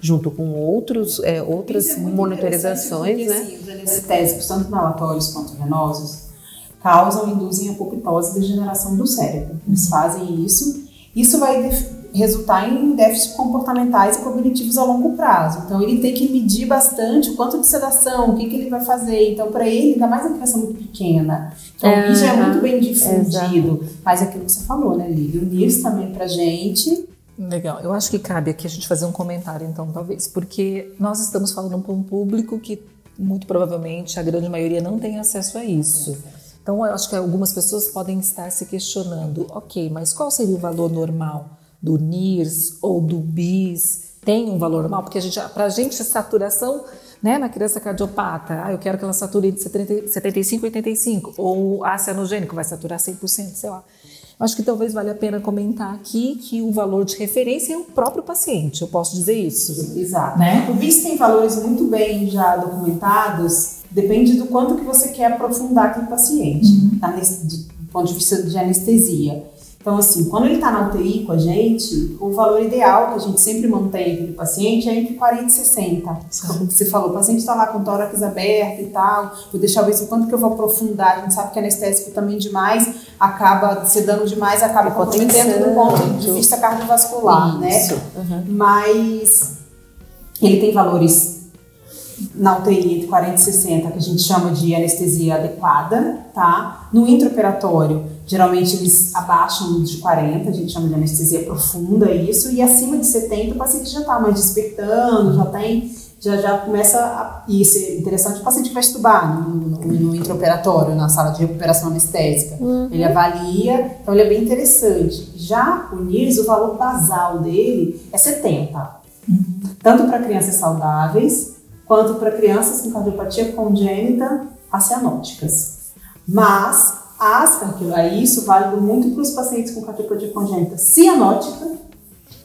junto com outros, é, outras
Isso é
monitorizações, né?
assim, os anestésicos, tanto inalatórios quanto venosos, causam, induzem apoptose e degeneração do cérebro. Eles fazem isso. Isso vai resultar em déficits comportamentais e cognitivos a longo prazo. Então, ele tem que medir bastante o quanto de sedação, o que, que ele vai fazer. Então, para ele, ainda mais uma criança muito pequena. Então, o já é muito bem difundido. Mas é aquilo que você falou, né, Lili? O NIRS também pra gente
Legal. Eu acho que cabe aqui a gente fazer um comentário, então, talvez, porque nós estamos falando para um público que muito provavelmente a grande maioria não tem acesso a isso. Então, eu acho que algumas pessoas podem estar se questionando: ok, mas qual seria o valor normal do NIRS ou do BIS? Tem um valor normal? Porque para a gente, a saturação né, na criança cardiopata, ah, eu quero que ela sature 70, 75 a 85, ou a cianogênico vai saturar 100%, sei lá. Acho que talvez valha a pena comentar aqui que o valor de referência é o próprio paciente, eu posso dizer isso.
Exato.
Né?
O BIS tem valores muito bem já documentados, depende do quanto que você quer aprofundar aquele paciente, anes- do ponto de vista de anestesia. Então, assim, quando ele está na UTI com a gente, o valor ideal que a gente sempre mantém aquele paciente é entre 40 e 60. Como você falou, o paciente está lá com o tórax aberto e tal, vou deixar ver se o quanto que eu vou aprofundar. A gente sabe que anestésico também demais acaba sedando demais, acaba comprometendo do ponto de vista cardiovascular, né?
Isso.
mas ele tem valores na UTI entre 40 e 60, que a gente chama de anestesia adequada, tá? No intraoperatório, geralmente eles abaixam de 40, a gente chama de anestesia profunda, isso, e acima de 70 o paciente já está mais despertando, já tem, já, já começa a, e isso é interessante, o paciente vai estubar no, no, no intraoperatório, na sala de recuperação anestésica, ele avalia, então ele é bem interessante. Já o NIRS, o valor basal dele é 70, tanto para crianças saudáveis, quanto para crianças com cardiopatia congênita acianóticas. Mas as cardiopatias, isso vale muito para os pacientes com cardiopatia congênita cianótica,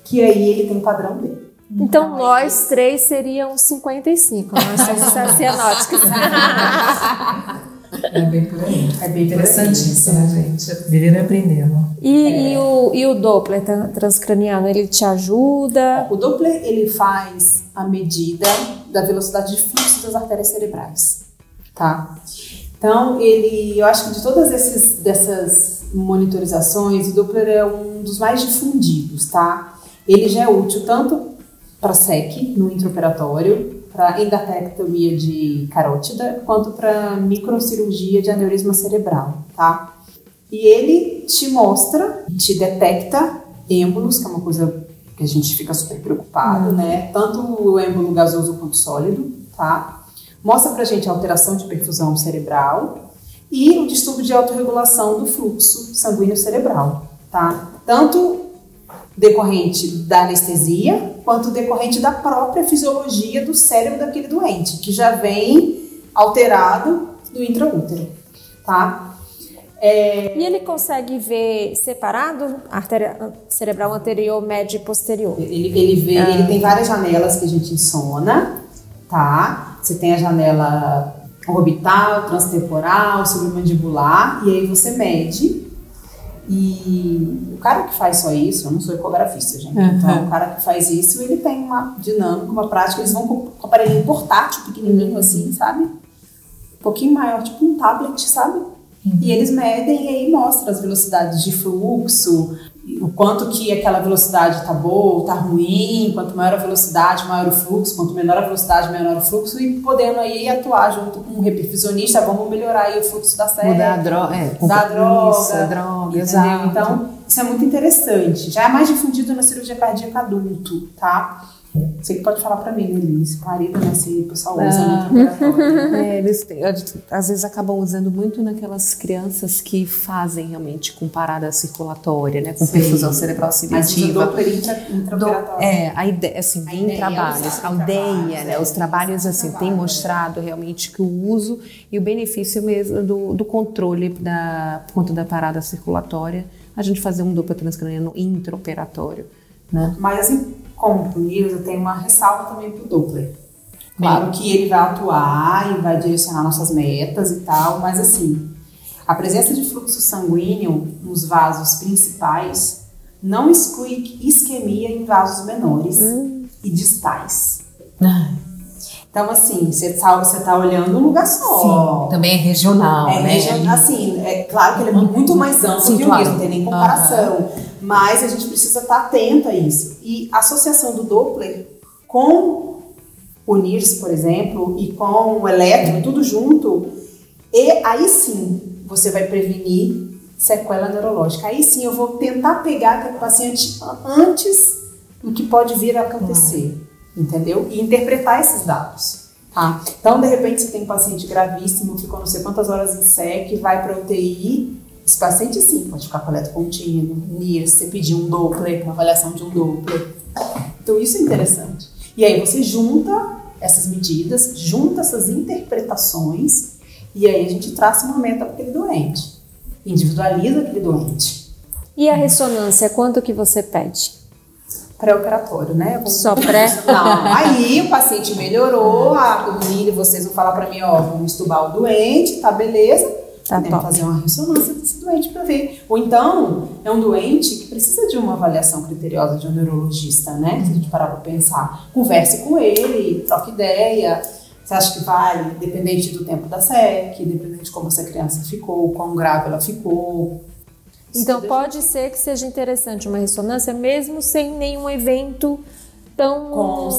que aí ele tem padrão dele.
Então, nós três seriam 55, nós somos cianóticos.
É bem por aí.
É bem
Interessantíssimo, né, gente? Vivendo e aprendendo.
E, e o, e o Doppler tra- transcraniano, ele te ajuda?
O Doppler ele faz a medida da velocidade de fluxo das artérias cerebrais, tá? Então ele, eu acho que de todas esses, dessas monitorizações, o Doppler é um dos mais difundidos, tá? Ele já é útil tanto para SEC no intraoperatório, para endarterectomia de carótida, quanto para microcirurgia de aneurisma cerebral, tá? E ele te mostra, te detecta êmbolos, que é uma coisa que a gente fica super preocupado, né? Tanto o êmbolo gasoso quanto sólido, tá? Mostra pra gente a alteração de perfusão cerebral e o distúrbio de autorregulação do fluxo sanguíneo cerebral, tá? Tanto decorrente da anestesia, quanto decorrente da própria fisiologia do cérebro daquele doente, que já vem alterado do intraútero, tá? É,
E ele consegue ver separado a artéria cerebral anterior, média e posterior?
Ele, ele vê, ele tem várias janelas que a gente insona, tá? Você tem a janela orbital, transtemporal, submandibular, e aí você mede. E o cara que faz só isso, eu não sou ecografista, gente. Então, o cara que faz isso, ele tem uma dinâmica, uma prática. Eles vão com um aparelhinho portátil, pequenininho assim, sabe? Um pouquinho maior, tipo um tablet, sabe? E eles medem e aí mostra as velocidades de fluxo, o quanto que aquela velocidade tá boa ou tá ruim, quanto maior a velocidade, maior o fluxo, quanto menor a velocidade, menor o fluxo, e podendo aí atuar junto com um reperfusionista, vamos melhorar aí o fluxo da série.
Mudar a droga. É,
da droga,
Isso, a droga, exato.
Então, isso é muito interessante. Já é mais difundido na cirurgia cardíaca adulto, tá? Você que pode falar pra mim, né, Liz? Parida, né? Se o pessoal usa
Ah.
muito.
É, eles têm- às vezes acabam usando muito naquelas crianças que fazem realmente com parada circulatória, né? Com
Sim.
perfusão cerebral seletiva.
Intraoperatório.
É, a ideia, assim,
A
em
ideia,
trabalhos,
os
a ideia,
trabalhos,
né?
é,
Os trabalhos,
os
assim, têm
trabalhos,
mostrado realmente que o uso e o benefício mesmo do, do controle da, por conta da parada circulatória, a gente fazer um duplo transcraniano intraoperatório, né?
Mas assim como NIRS, eu tenho uma ressalva também pro Doppler. Claro que ele vai atuar e vai direcionar nossas metas e tal, mas assim, a presença de fluxo sanguíneo nos vasos principais não exclui isquemia em vasos menores e distais. Então, assim, você tá, você tá olhando um lugar só.
Também é regional,
É,
né?
regional, assim, é claro que ele é muito mais amplo
Sim,
que
claro.
o NIRS, não tem nem comparação. Mas a gente precisa estar atento a isso. E a associação do Doppler com o NIRS, por exemplo, e com o eletro, tudo junto, e aí sim você vai prevenir sequela neurológica. Aí sim eu vou tentar pegar aquele paciente antes do que pode vir a acontecer, entendeu? E interpretar esses dados. Tá? Então, de repente, você tem um paciente gravíssimo, ficou não sei quantas horas em SEC, vai para UTI. Esse paciente, sim, pode ficar com eletro contínuo, NIRS, você pedir um Doppler, uma avaliação de um Doppler. Então, isso é interessante. E aí você junta essas medidas, junta essas interpretações, e aí a gente traça uma meta para aquele doente. Individualiza aquele doente.
E a ressonância, quanto que você pede?
Pré-operatório, né? Vamos-
Só pré?
Não, aí o paciente melhorou, a menina, vocês vão falar para mim, ó, vamos estubar o doente, tá beleza?
Tá top.
fazer uma ressonância desse doente para ver. Ou então, é um doente que precisa de uma avaliação criteriosa de um neurologista, né? Se a gente parar para pensar, converse com ele, troque ideia. Você acha que vale, dependente do tempo da SEC, dependente de como essa criança ficou, quão grave ela ficou.
Então pode ser que seja interessante uma ressonância mesmo sem nenhum evento tão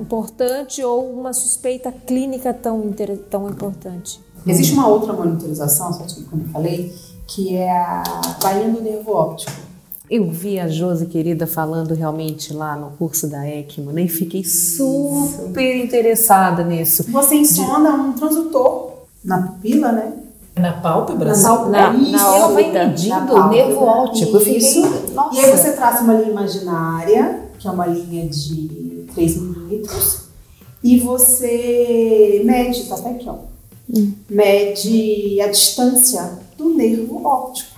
importante ou uma suspeita clínica tão, tão importante.
Existe uma outra monitorização, só desculpa que eu não falei, que é a bainha do nervo óptico.
Eu vi a Josi querida falando realmente lá no curso da ECMO, né? E fiquei super interessada nisso.
Você insona um transdutor na pupila, né?
Na pálpebra?
Na,
Na-
Isso,
na
ela vai
órbita.
medindo o
pálpebra.
nervo óptico. Eu fiquei,
Isso.
nossa.
E aí você traça uma linha imaginária, que é uma linha de 3 milímetros, e você mede, tá até aqui, ó. Mede a distância do nervo óptico.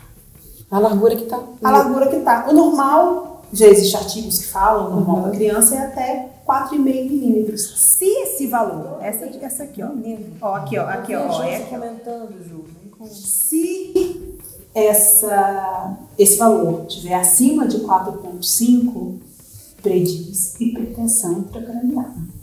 A largura que tá.
a largura que tá. O normal, já existem artigos que falam, o normal da criança é até 4,5 milímetros. Se esse valor, essa, essa aqui, ó, ó, aqui, ó, aqui, ó, ó, é aqui, ó. Se essa, esse valor tiver acima de 4,5, prediz hipertensão intracraniana.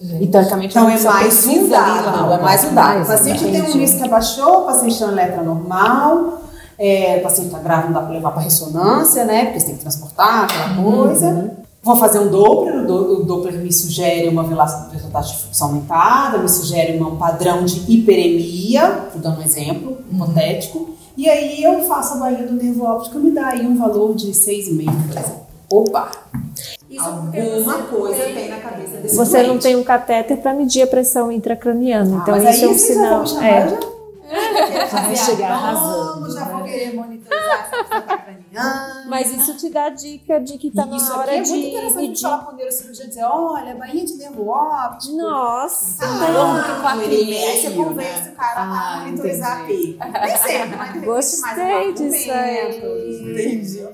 E teoricamente
Então
não
é
precisa
mais um dado, é mais um dado. O paciente tem um risco que abaixou, o paciente tem uma letra normal, é, o paciente está grávido, não dá para levar para ressonância, né? Porque você tem que transportar aquela coisa. Vou fazer um Doppler, o, do, o Doppler me sugere uma velocidade de fluxo aumentada, me sugere um padrão de hiperemia, vou dar um exemplo hipotético, e aí eu faço a baía do nervo óptico, me dá aí um valor de 6,5, por exemplo. Opa! Alguma coisa tem na cabeça desse
Você não tem um catéter para medir a pressão intracraniana,
Ah,
então
mas
isso
aí
é um sinal. É.
eu já...
Já vai chegar
Vamos,
arrasando.
já vou querer monitorizar essa tá craniana.
Mas isso te dá dica de que tá
E isso
na
aqui
hora
é
de
muito interessante a gente
medir.
falar com o neurocirurgião e dizer, olha, bainha de nervo óptico.
Nossa!
Tanto que quatro meio. Aí você
meio,
convence
né?
o cara a
Ah,
monitorizar a
entendi.
P. Nem sempre, mas de repente
Gostei
mais
disso aí.
Entendi.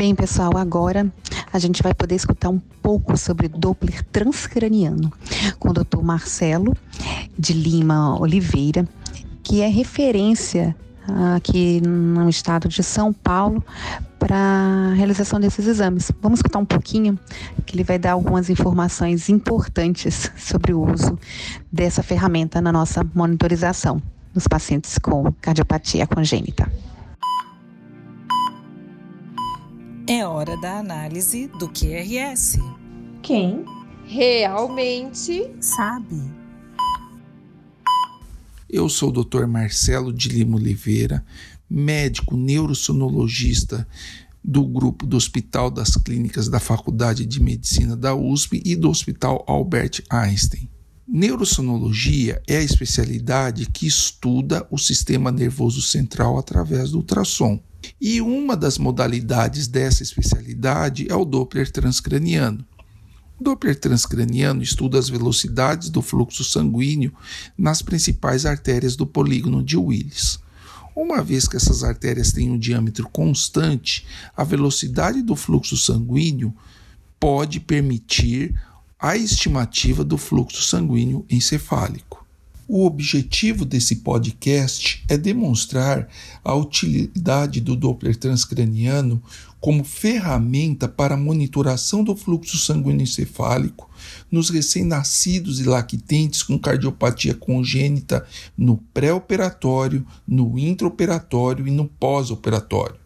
Bem, pessoal, agora a gente vai poder escutar um pouco sobre Doppler transcraniano com o Dr. Marcelo de Lima Oliveira, que é referência aqui no estado de São Paulo para a realização desses exames. Vamos escutar um pouquinho, que ele vai dar algumas informações importantes sobre o uso dessa ferramenta na nossa monitorização nos pacientes com cardiopatia congênita.
É hora da análise do QRS.
Quem realmente
Sabe?
Eu sou o Dr. Marcelo de Lima Oliveira, médico neurosonologista do grupo do Hospital das Clínicas da Faculdade de Medicina da USP e do Hospital Albert Einstein. Neurosonologia é a especialidade que estuda o sistema nervoso central através do ultrassom. E uma das modalidades dessa especialidade é o Doppler transcraniano. O Doppler transcraniano estuda as velocidades do fluxo sanguíneo nas principais artérias do polígono de Willis. Uma vez que essas artérias têm um diâmetro constante, a velocidade do fluxo sanguíneo pode permitir a estimativa do fluxo sanguíneo encefálico. O objetivo desse podcast é demonstrar a utilidade do Doppler transcraniano como ferramenta para a monitoração do fluxo sanguíneo encefálico nos recém-nascidos e lactentes com cardiopatia congênita no pré-operatório, no intraoperatório e no pós-operatório.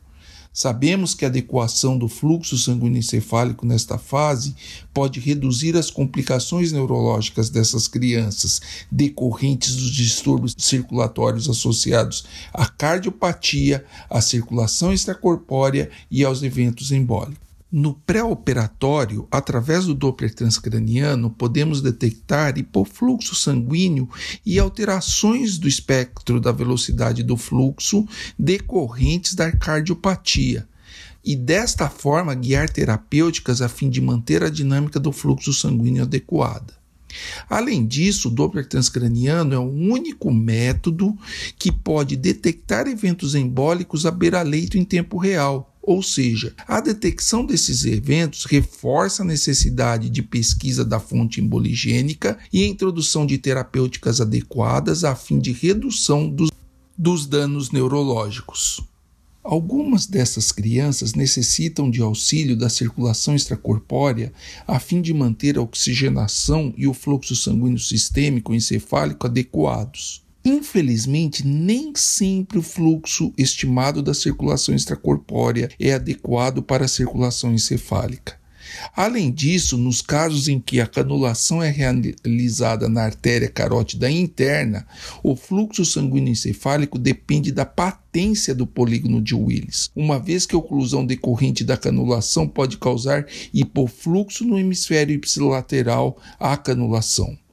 Sabemos que a adequação do fluxo sanguíneo encefálico nesta fase pode reduzir as complicações neurológicas dessas crianças decorrentes dos distúrbios circulatórios associados à cardiopatia, à circulação extracorpórea e aos eventos embólicos. No pré-operatório, através do Doppler transcraniano, podemos detectar hipofluxo sanguíneo e alterações do espectro da velocidade do fluxo decorrentes da cardiopatia. E desta forma guiar terapêuticas a fim de manter a dinâmica do fluxo sanguíneo adequada. Além disso, o Doppler transcraniano é o único método que pode detectar eventos embólicos à beira-leito em tempo real. Ou seja, a detecção desses eventos reforça a necessidade de pesquisa da fonte emboligênica e a introdução de terapêuticas adequadas a fim de redução dos, dos danos neurológicos. Algumas dessas crianças necessitam de auxílio da circulação extracorpórea a fim de manter a oxigenação e o fluxo sanguíneo sistêmico encefálico adequados. Infelizmente, nem sempre o fluxo estimado da circulação extracorpórea é adequado para a circulação encefálica. Além disso, nos casos em que a canulação é realizada na artéria carótida interna, o fluxo sanguíneo encefálico depende da patência do polígono de Willis, uma vez que a oclusão decorrente da canulação pode causar hipofluxo no hemisfério ipsilateral à canulação.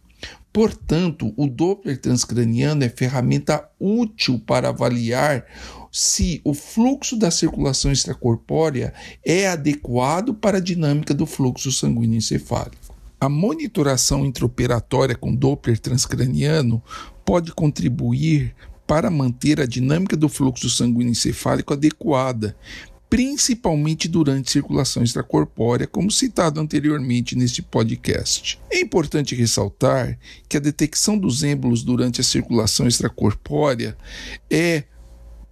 Portanto, o Doppler transcraniano é ferramenta útil para avaliar se o fluxo da circulação extracorpórea é adequado para a dinâmica do fluxo sanguíneo encefálico. A monitoração intraoperatória com Doppler transcraniano pode contribuir para manter a dinâmica do fluxo sanguíneo encefálico adequada, principalmente durante circulação extracorpórea, como citado anteriormente neste podcast. É importante ressaltar que a detecção dos êmbolos durante a circulação extracorpórea é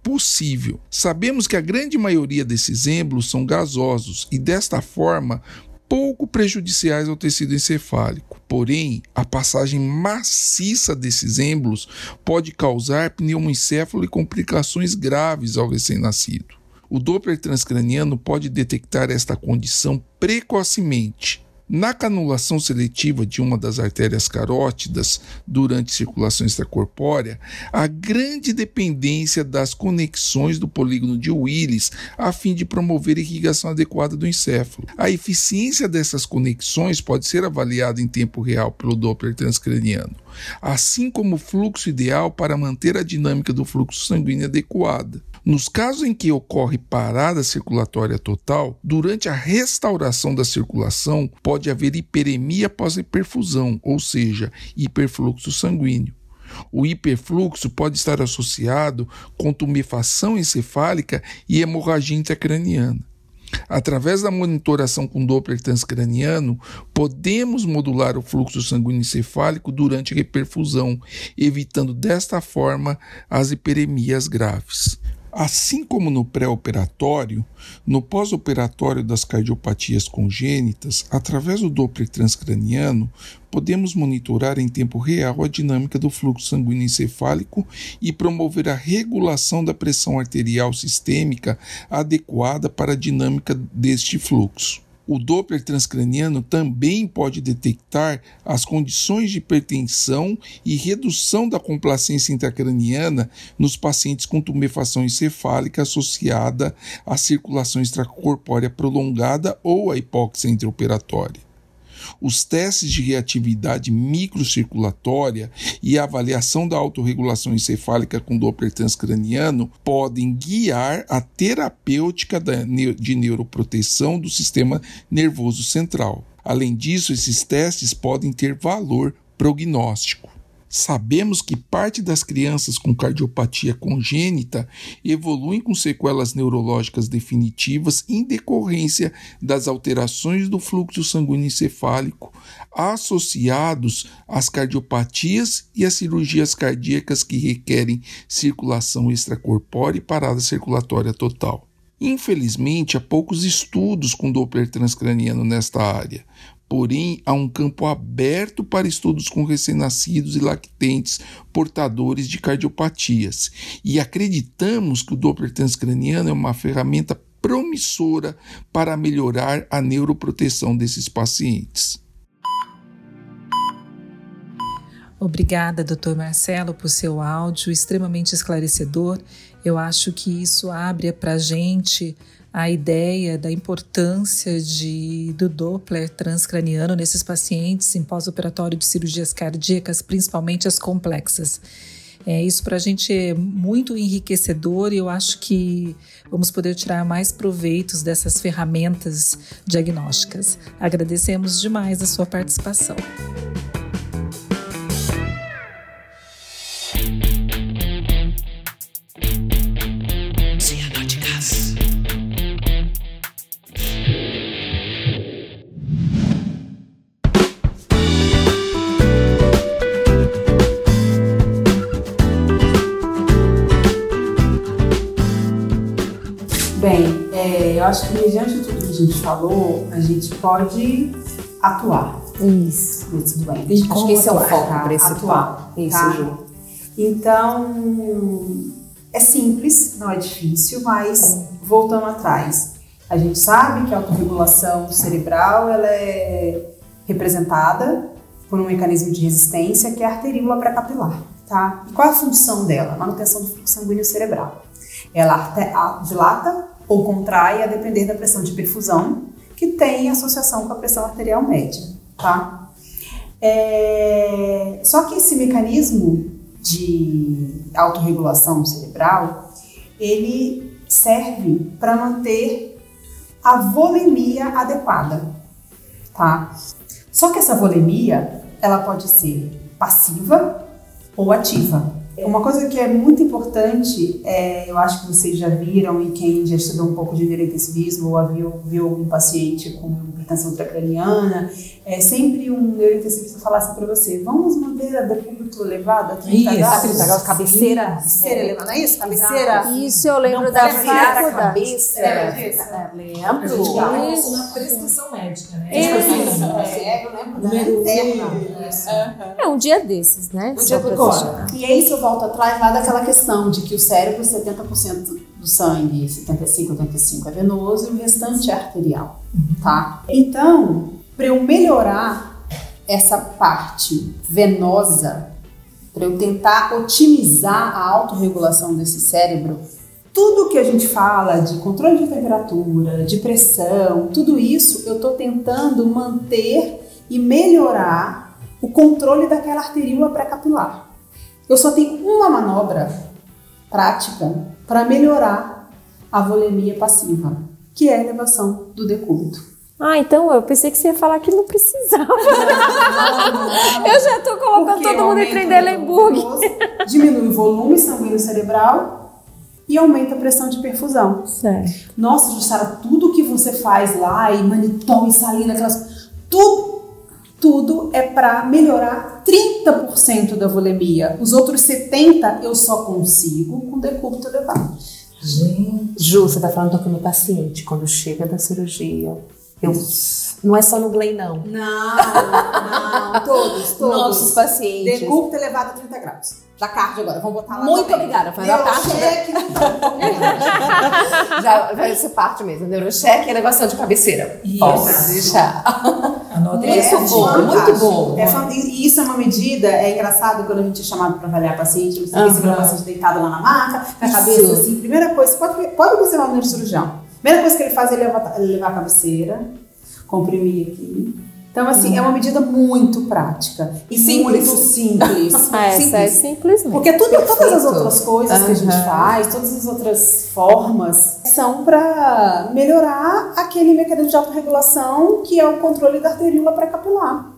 possível. Sabemos que a grande maioria desses êmbolos são gasosos e, desta forma, pouco prejudiciais ao tecido encefálico. Porém, a passagem maciça desses êmbolos pode causar pneumoencéfalo e complicações graves ao recém-nascido. O Doppler transcraniano pode detectar esta condição precocemente. Na canulação seletiva de uma das artérias carótidas durante circulação extracorpórea, há grande dependência das conexões do polígono de Willis a fim de promover a irrigação adequada do encéfalo. A eficiência dessas conexões pode ser avaliada em tempo real pelo Doppler transcraniano, assim como o fluxo ideal para manter a dinâmica do fluxo sanguíneo adequada. Nos casos em que ocorre parada circulatória total, durante a restauração da circulação pode haver hiperemia após hiperfusão, ou seja, hiperfluxo sanguíneo. O hiperfluxo pode estar associado com tumefação encefálica e hemorragia intracraniana. Através da monitoração com Doppler transcraniano, podemos modular o fluxo sanguíneo encefálico durante a hiperfusão, evitando desta forma as hiperemias graves. Assim como no pré-operatório, no pós-operatório das cardiopatias congênitas, através do Doppler transcraniano, podemos monitorar em tempo real a dinâmica do fluxo sanguíneo encefálico e promover a regulação da pressão arterial sistêmica adequada para a dinâmica deste fluxo. O Doppler transcraniano também pode detectar as condições de hipertensão e redução da complacência intracraniana nos pacientes com tumefação encefálica associada à circulação extracorpórea prolongada ou à hipóxia intraoperatória. Os testes de reatividade microcirculatória e a avaliação da autorregulação encefálica com Doppler transcraniano podem guiar a terapêutica de neuroproteção do sistema nervoso central. Além disso, esses testes podem ter valor prognóstico. Sabemos que parte das crianças com cardiopatia congênita evoluem com sequelas neurológicas definitivas em decorrência das alterações do fluxo sanguíneo encefálico associados às cardiopatias e às cirurgias cardíacas que requerem circulação extracorpórea e parada circulatória total. Infelizmente, há poucos estudos com Doppler transcraniano nesta área, Porém, há um campo aberto para estudos com recém-nascidos e lactentes portadores de cardiopatias, e acreditamos que o Doppler transcraniano é uma ferramenta promissora para melhorar a neuroproteção desses pacientes.
Obrigada, Dr. Marcelo, por seu áudio extremamente esclarecedor. Eu acho que isso abre para a gente a ideia da importância de, do Doppler transcraniano nesses pacientes em pós-operatório de cirurgias cardíacas, principalmente as complexas. É, isso para a gente é muito enriquecedor e eu acho que vamos poder tirar mais proveitos dessas ferramentas diagnósticas. Agradecemos demais a sua participação.
Acho que mediante tudo que a gente falou, a gente pode atuar.
Isso.
Nesse doente.
Acho que esse é o foco tá? principal.
Atuar. Isso, tá? Ju. Então, é simples, não é difícil, mas voltando atrás. A gente sabe que a autorregulação cerebral ela é representada por um mecanismo de resistência que é a arteríola pré-capilar. Tá? E qual é a função dela? Manutenção do fluxo sanguíneo cerebral. Ela dilata ou contrai a depender da pressão de perfusão, que tem associação com a pressão arterial média, tá? É... Só que esse mecanismo de autorregulação cerebral, ele serve para manter a volemia adequada, tá? Só que essa volemia, ela pode ser passiva ou ativa. Uma coisa que é muito importante, é, eu acho que vocês já viram, e quem já estudou um pouco de neurointensivismo ou viu, viu algum paciente com hipertensão intracraniana, é sempre um neurointensivista falar assim para você: vamos manter a decúbito elevada, 30 graus. 30 graus,
cabeceira.
Cabeceira elevada, não é isso? Cabeceira.
Isso eu lembro não da
faculdade. a cabeça.
É, é, lembro.
Isso na prescrição médica, né?
Isso.
É, eu lembro da interna.
É um dia desses, né?
Um dia do E é isso eu volto atrás lá daquela questão de que o cérebro, 70% do sangue, 75, 85 é venoso e o restante é arterial, tá? Então, para eu melhorar essa parte venosa, para eu tentar otimizar a autorregulação desse cérebro, tudo que a gente fala de controle de temperatura, de pressão, tudo isso eu estou tentando manter e melhorar o controle daquela arteríola pré-capilar. Eu só tenho uma manobra prática para melhorar a volemia passiva, que é a elevação do decúbito.
Ah, então eu pensei que você ia falar que não precisava. eu já tô colocando
Porque
todo mundo em Trendelenburg.
glucose, Diminui o volume sanguíneo cerebral e aumenta a pressão de perfusão.
Certo.
Nossa, Jussara, tudo que você faz lá, e manitol, e salina, aquelas. Tudo, tudo é para melhorar 30% da volemia. Os outros 70% eu só consigo com decúbito elevado.
Gente.
Ju, você tá falando com o meu paciente quando chega da cirurgia. Eu, não é só no Glen, não.
Não, não, todos, todos.
Nossos pacientes.
Decúbito elevado a 30 graus. Da cardio agora, vamos botar lá
Muito
também.
obrigada, foi da né?
Neurocheque, não tá.
Já vai ser parte mesmo. Neurocheque e elevação de cabeceira.
Isso.
Pode deixar.
Anota
É
isso.
bom,
fantástico.
muito bom.
É e isso é uma medida, é engraçado quando a gente é chamado para avaliar paciente, você uhum. o paciente deitado lá na maca, com a
Isso.
cabeça assim, primeira coisa, pode, pode observar o neurocirurgião. Primeira coisa que ele faz é levar, levar a cabeceira, comprimir aqui. Então, assim, é uma medida muito prática. E
Simples.
muito simples.
Ah, essa é
simples.
mesmo.
Porque tudo, todas as outras coisas que a gente faz, todas as outras formas, são para melhorar aquele mecanismo de autorregulação que é o controle da arteríola pré-capilar.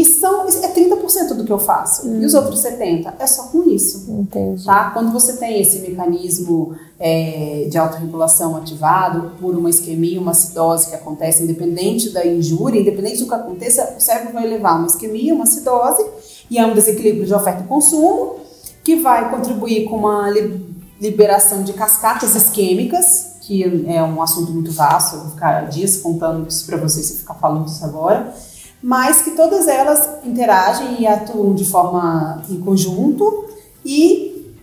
E são, é 30% do que eu faço. E os outros 70% é só com isso.
Entendi.
Tá? Quando você tem esse mecanismo é, de autorregulação ativado por uma isquemia, uma acidose que acontece independente da injúria, independente do que aconteça, o cérebro vai levar uma isquemia, uma acidose e é um desequilíbrio de oferta e consumo que vai contribuir com uma li- liberação de cascatas isquêmicas, que é um assunto muito vasto, eu vou ficar dias contando isso para vocês se ficar falando isso agora mas que todas elas interagem e atuam de forma em conjunto e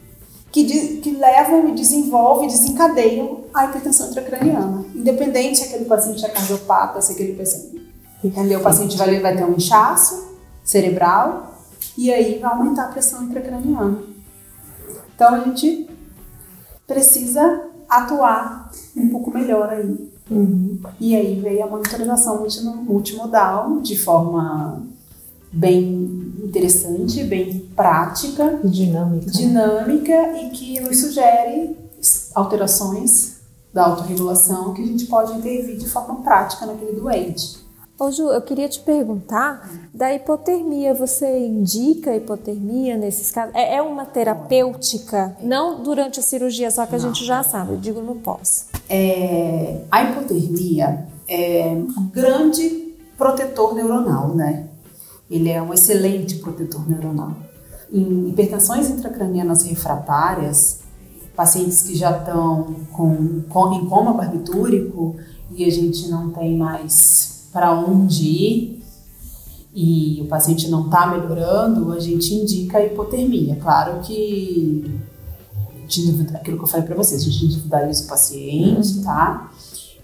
que, de- que levam e desenvolvem desencadeiam a hipertensão intracraniana. Independente se aquele paciente é cardiopata, se aquele paciente. Entendeu? O paciente vai, vai ter um inchaço cerebral e aí vai aumentar a pressão intracraniana. Então a gente precisa atuar um pouco melhor aí. E aí veio a monitorização multi- multimodal de forma bem interessante, bem prática,
Dinâmica.
dinâmica e que nos sugere alterações da autorregulação que a gente pode intervir de forma prática naquele doente.
Ô Ju, eu queria te perguntar da hipotermia. Você indica hipotermia nesses casos? É, é uma terapêutica? Não durante a cirurgia, só que a gente já sabe, eu digo no pós.
É, a hipotermia é um grande protetor neuronal, né? Ele é um excelente protetor neuronal. Em hipertensões intracranianas refratárias, pacientes que já estão com, com, em coma barbitúrico e a gente não tem mais para onde ir e o paciente não está melhorando, a gente indica a hipotermia. Claro que aquilo que eu falei para vocês, a gente individualiza o paciente, tá?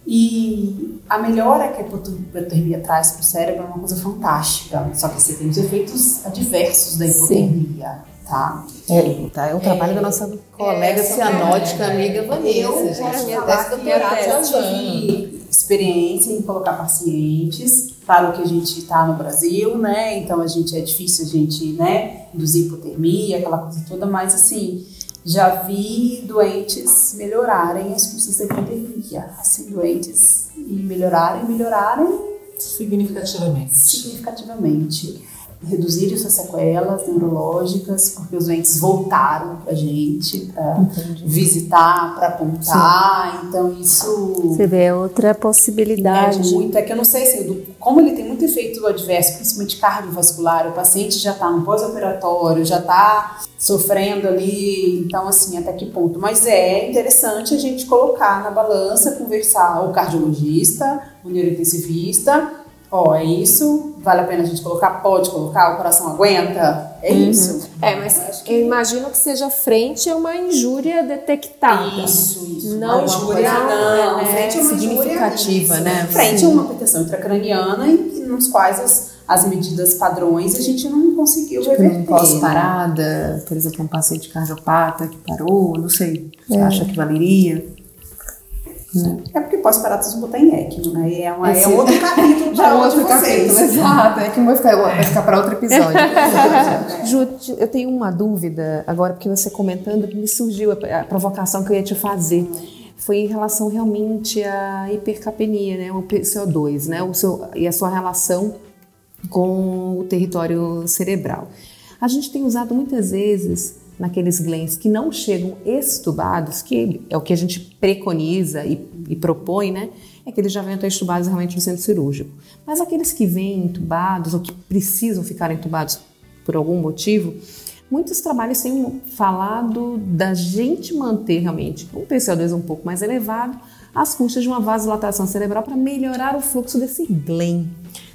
E a melhora que a hipotermia traz para o cérebro é uma coisa fantástica. Só que você tem os efeitos adversos da hipotermia, tá?
É, tá, é o trabalho da nossa colega
Essa
cianótica,
é-
amiga
Eu
Vanessa,
posso
gente. Minha
falar
tese
que
doutorado
eu tive experiência em colocar pacientes. Claro que a gente está no Brasil, né? Então a gente é difícil a gente, né, induzir hipotermia, aquela coisa toda, mas assim, já vi doentes melhorarem as custas da hipotermia. Assim, doentes e melhorarem, melhorarem
Significativamente.
significativamente. Reduzir suas sequelas neurológicas, porque os doentes voltaram pra gente para visitar, para apontar. Então, isso
Você vê outra
é
possibilidade.
muito. É que eu não sei se, como ele tem muito efeito adverso, principalmente cardiovascular, o paciente já está no pós-operatório, já está sofrendo ali. Então, assim, até que ponto? Mas é interessante a gente colocar na balança, conversar o cardiologista, o neurointensivista. Ó, é isso, vale a pena a gente colocar? Pode colocar, o coração aguenta? É isso.
É, mas eu imagino que seja frente a uma injúria detectada.
Isso, isso.
Não
uma injúria,
não,
não.
é,
frente a uma injúria,
significativa,
isso.
né?
Frente a uma hipertensão intracraniana e nos quais as, as medidas padrões a gente não conseguiu
Tipo,
reverter.
um pós-parada, por exemplo, um paciente cardiopata que parou, não sei. Você acha que valeria?
É porque pós-parálisis botar em ECMO, né? E é, uma, é
Esse-
outro capítulo
Já
para
é
outro
capítulo, exato. É que vai ficar, vai ficar para outro episódio. Ju, eu tenho uma dúvida agora, porque você comentando, me surgiu a, a provocação que eu ia te fazer. Foi em relação realmente à hipercapnia, né? O CO2, né? O seu, e a sua relação com o território cerebral. A gente tem usado muitas vezes naqueles glens que não chegam extubados, que é o que a gente preconiza e, e propõe, né? É que eles já venham extubados realmente no centro cirúrgico. Mas aqueles que vêm entubados ou que precisam ficar entubados por algum motivo, muitos trabalhos têm falado da gente manter realmente um PCO2 um pouco mais elevado às custas de uma vasodilatação cerebral para melhorar o fluxo desse glen.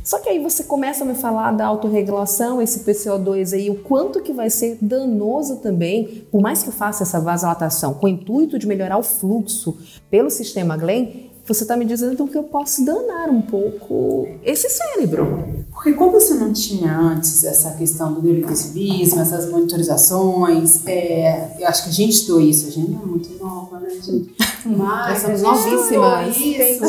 Só que aí você começa a me falar da autorregulação, esse PCO2 aí, o quanto que vai ser danoso também, por mais que eu faça essa vasodilatação com o intuito de melhorar o fluxo pelo sistema GLEN, você está me dizendo então que eu posso danar um pouco esse cérebro.
Porque como você não tinha antes essa questão do neurointensivismo, essas monitorizações, é, eu acho que a gente estudou isso, a gente não é muito nova, né, gente? Mas
somos novíssimas.
Isso,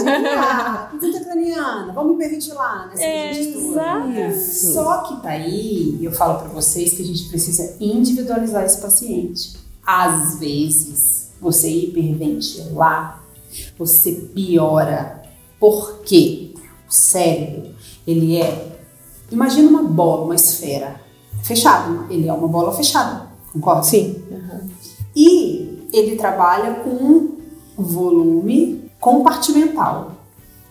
visita craniana, vamos hiperventilar, né? gente estuda. Só que daí, eu falo para vocês que a gente precisa individualizar esse paciente. Às vezes, você hiperventilar, você piora. Por quê? O cérebro, ele é. Imagina uma bola, uma esfera fechada. Ele é uma bola fechada, concorda?
Sim.
E ele trabalha com volume compartimental.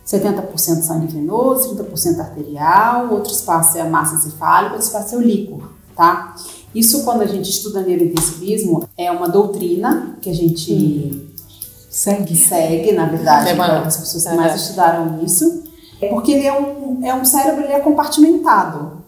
70% sangue venoso, 30% arterial, outro espaço é a massa encefálica, outro espaço é o líquor, tá? Isso quando a gente estuda neurointensivismo é uma doutrina que a gente segue, segue na verdade,
É uma-
pessoas que
é.
mais estudaram isso, porque ele é um, é um cérebro ele é compartimentado,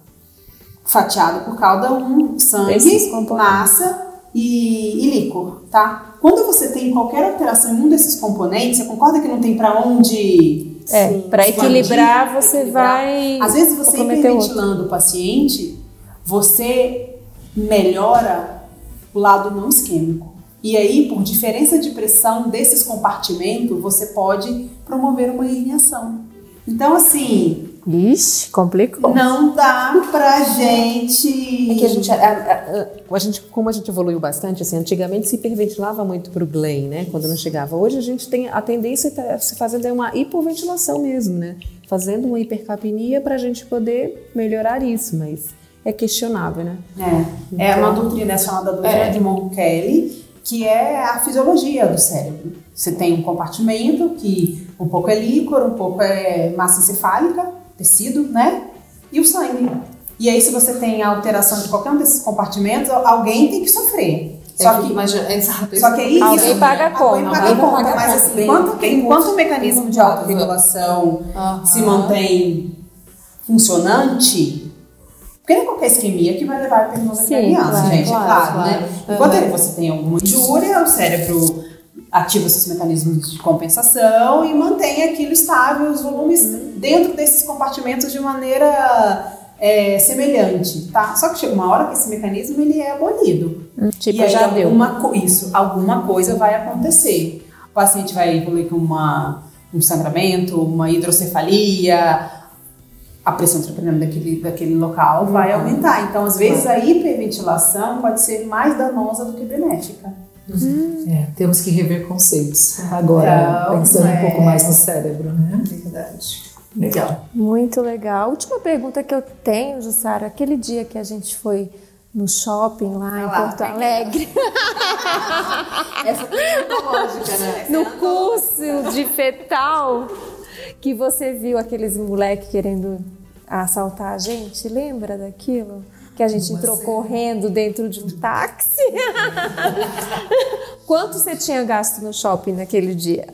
fatiado por cada um sangue, massa e, e líquor, tá? Quando você tem qualquer alteração em um desses componentes, você concorda que não tem para onde
É, para equilibrar você
equilibrar?
vai.
Às vezes você hiperventilando o paciente, você melhora o lado não isquêmico. E aí, por diferença de pressão desses compartimentos, você pode promover uma herniação. Então, assim,
Ixi, complicou.
não dá pra gente.
É que a gente, a, a- a gente, como a gente evoluiu bastante, assim, antigamente se hiperventilava muito para o Glen, né, quando não chegava. Hoje a gente tem a tendência a se fazendo é uma hipoventilação mesmo, né, fazendo uma hipercapnia para a gente poder melhorar isso, mas é questionável, né?
É, é uma doutrina é chamada doutrina de Monkelly, que é a fisiologia do cérebro. Você tem um compartimento que um pouco é líquor, um pouco é massa encefálica, tecido, né? E o sangue. E aí, se você tem a alteração de qualquer um desses compartimentos, alguém tem que sofrer. Só que,
mas, exato,
só que aí
Alguém
isso-
paga a
alguém
conta,
paga a conta,
pagar a
mas assim, enquanto, enquanto o mecanismo de autorregulação se mantém funcionante, porque não é qualquer isquemia que vai levar a
Sim,
craniana,
claro,
gente,
claro,
é claro,
claro.
né? Enquanto você tem alguma injúria, o cérebro ativa seus mecanismos de compensação e mantém aquilo estável, os volumes dentro desses compartimentos de maneira é, semelhante, tá? Só que chega uma hora que esse mecanismo ele é abolido.
Tipo,
e
já deu.
alguma isso, alguma coisa vai acontecer. O paciente vai evoluir com uma, um sangramento, uma hidrocefalia, a pressão intracraniana daquele, daquele local vai aumentar. Então, às vezes, a hiperventilação pode ser mais danosa do que benéfica.
É, temos que rever conceitos. Agora,
Então,
pensando
é.
um pouco mais no cérebro, né?
Verdade.
Legal.
Muito legal. Última pergunta que eu tenho, Jussara, aquele dia que a gente foi no shopping lá em
lá,
Porto Alegre,
Essa é lógica, né?
no curso de fetal, que você viu aqueles moleques querendo assaltar a gente, lembra daquilo? Que a gente entrou correndo dentro de um táxi. Quanto você tinha gasto no shopping naquele dia?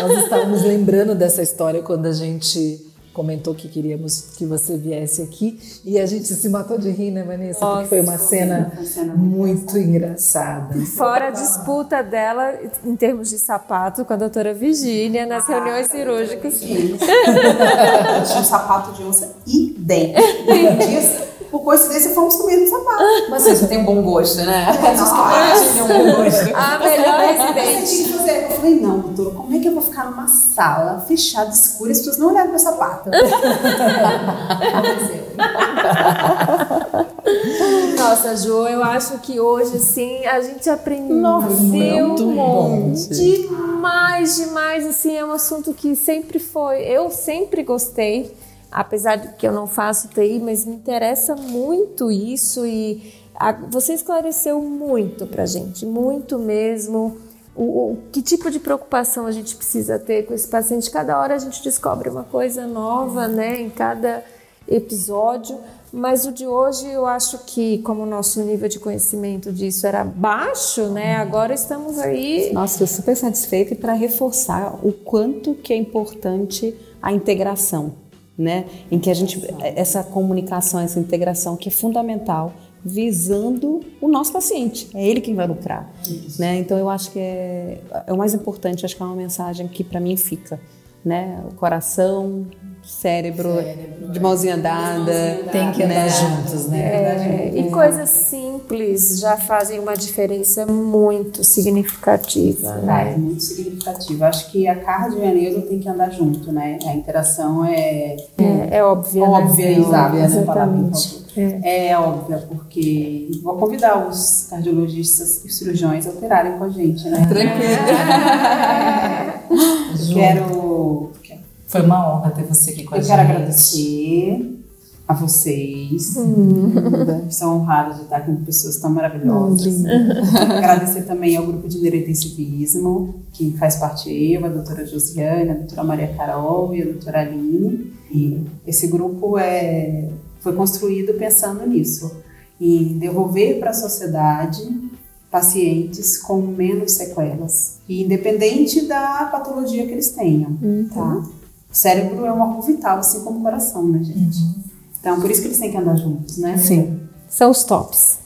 Nós estávamos lembrando dessa história quando a gente comentou que queríamos que você viesse aqui e a gente se matou de rir, né, Vanessa? Porque foi uma cena muito engraçada.
Fora a disputa dela em termos de sapato com a doutora Virgínia nas reuniões cirúrgicas.
Eu tinha um sapato de onça idêntico. por coincidência, fomos com o mesmo sapato.
Mas você tem um bom gosto, né? Vocês compartilham um bom gosto.
A melhor
Eu
residente.
tinha que fazer. Eu falei, não, doutora, como é que eu vou ficar numa sala fechada, escura, e as pessoas não olharem sapato? Aconteceu.
Nossa, Ju, eu acho que hoje, sim, a gente aprendeu
muito
um monte. Demais, demais. Assim, é um assunto que sempre foi. Eu sempre gostei, apesar de que eu não faço TI, mas me interessa muito isso e a- você esclareceu muito pra gente, muito mesmo. O, o- que tipo de preocupação a gente precisa ter com esse paciente? Cada hora a gente descobre uma coisa nova, né? Em cada episódio. Mas o de hoje eu acho que, como o nosso nível de conhecimento disso era baixo, né? Agora estamos aí.
Nossa, eu super satisfeita e para reforçar o quanto que é importante a integração, né? Em que a gente essa comunicação, essa integração que é fundamental visando o nosso paciente. É ele quem vai lucrar, né? Então eu acho que é, é o mais importante, acho que é uma mensagem que para mim fica, né? O coração, cérebro, de mãozinha dada,
Tem que andar juntos, né?
É, e coisas simples já fazem uma diferença muito significativa,
É
né?
muito significativo. Acho que a carga de janeiro tem que andar junto, né? A interação é
É, é óbvio.
óbvia,
né?
exato, essa é a. É óbvia, porque vou convidar os cardiologistas e cirurgiões a operarem com a gente, né? Tranquilo. quero,
Foi uma honra ter você aqui com a
eu
gente.
quero agradecer a vocês. São honrados de estar com pessoas tão maravilhosas. agradecer também ao grupo de neurointensivismo, que faz parte eu, a doutora Josiane, a doutora Maria Carol e a doutora Aline. E esse grupo é, foi construído pensando nisso, em devolver para a sociedade pacientes com menos sequelas, e independente da patologia que eles tenham, tá? O cérebro é um órgão vital, assim como o coração, né, gente? Então, por isso que eles têm que andar juntos, né?
Sim.
São os tops.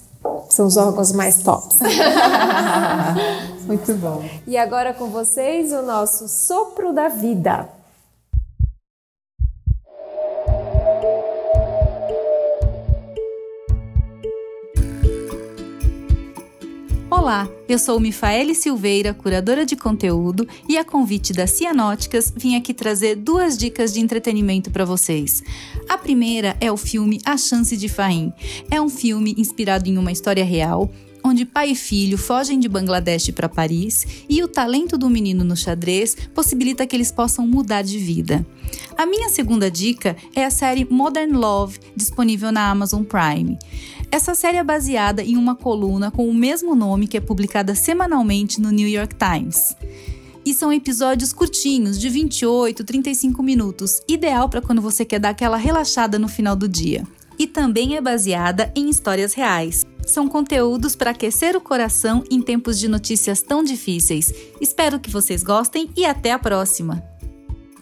São os órgãos mais tops.
Muito bom.
E agora com vocês o nosso sopro da vida.
Olá, eu sou Mifaele Silveira, curadora de conteúdo, e a convite da Cianóticas vim aqui trazer duas dicas de entretenimento para vocês. A primeira é o filme A Chance de Faim. É um filme inspirado em uma história real, onde pai e filho fogem de Bangladesh para Paris e o talento do menino no xadrez possibilita que eles possam mudar de vida. A minha segunda dica é a série Modern Love, disponível na Amazon Prime. Essa série é baseada em uma coluna com o mesmo nome que é publicada semanalmente no New York Times. E são episódios curtinhos, de 28, 35 minutos, ideal para quando você quer dar aquela relaxada no final do dia. E também é baseada em histórias reais. São conteúdos para aquecer o coração em tempos de notícias tão difíceis. Espero que vocês gostem e até a próxima!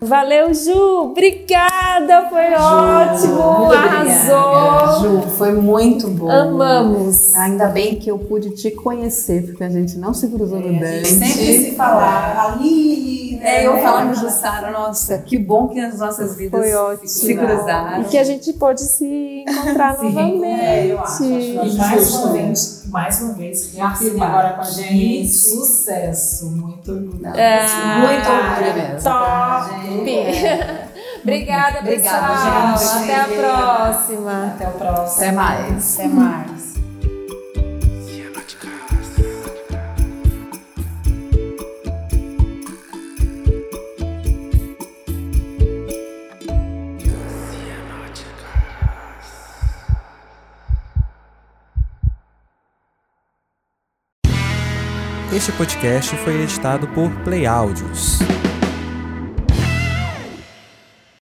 Valeu, Ju! Obrigada! Foi ótimo! Arrasou!
Ju, foi muito bom.
Amamos!
Ainda bem que eu pude te conhecer, porque a gente não se cruzou no dente.
Sempre se falar ali, né?
É, eu falando de Sara, nossa, que bom que as nossas vidas
Foi ótimo.
se cruzaram.
E que a gente pôde se encontrar novamente.
É, eu acho.
E
acho
mais
justo.
uma vez, mais uma vez, reafirmar
agora com a
que
gente.
Sucesso, muito orgulho.
É,
Muito orgulho mesmo.
Top! Obrigada,
Obrigada,
pessoal.
gente.
Até a próxima.
Até o próximo.
Até mais.
Até mais.
Este podcast foi editado por Play Áudios.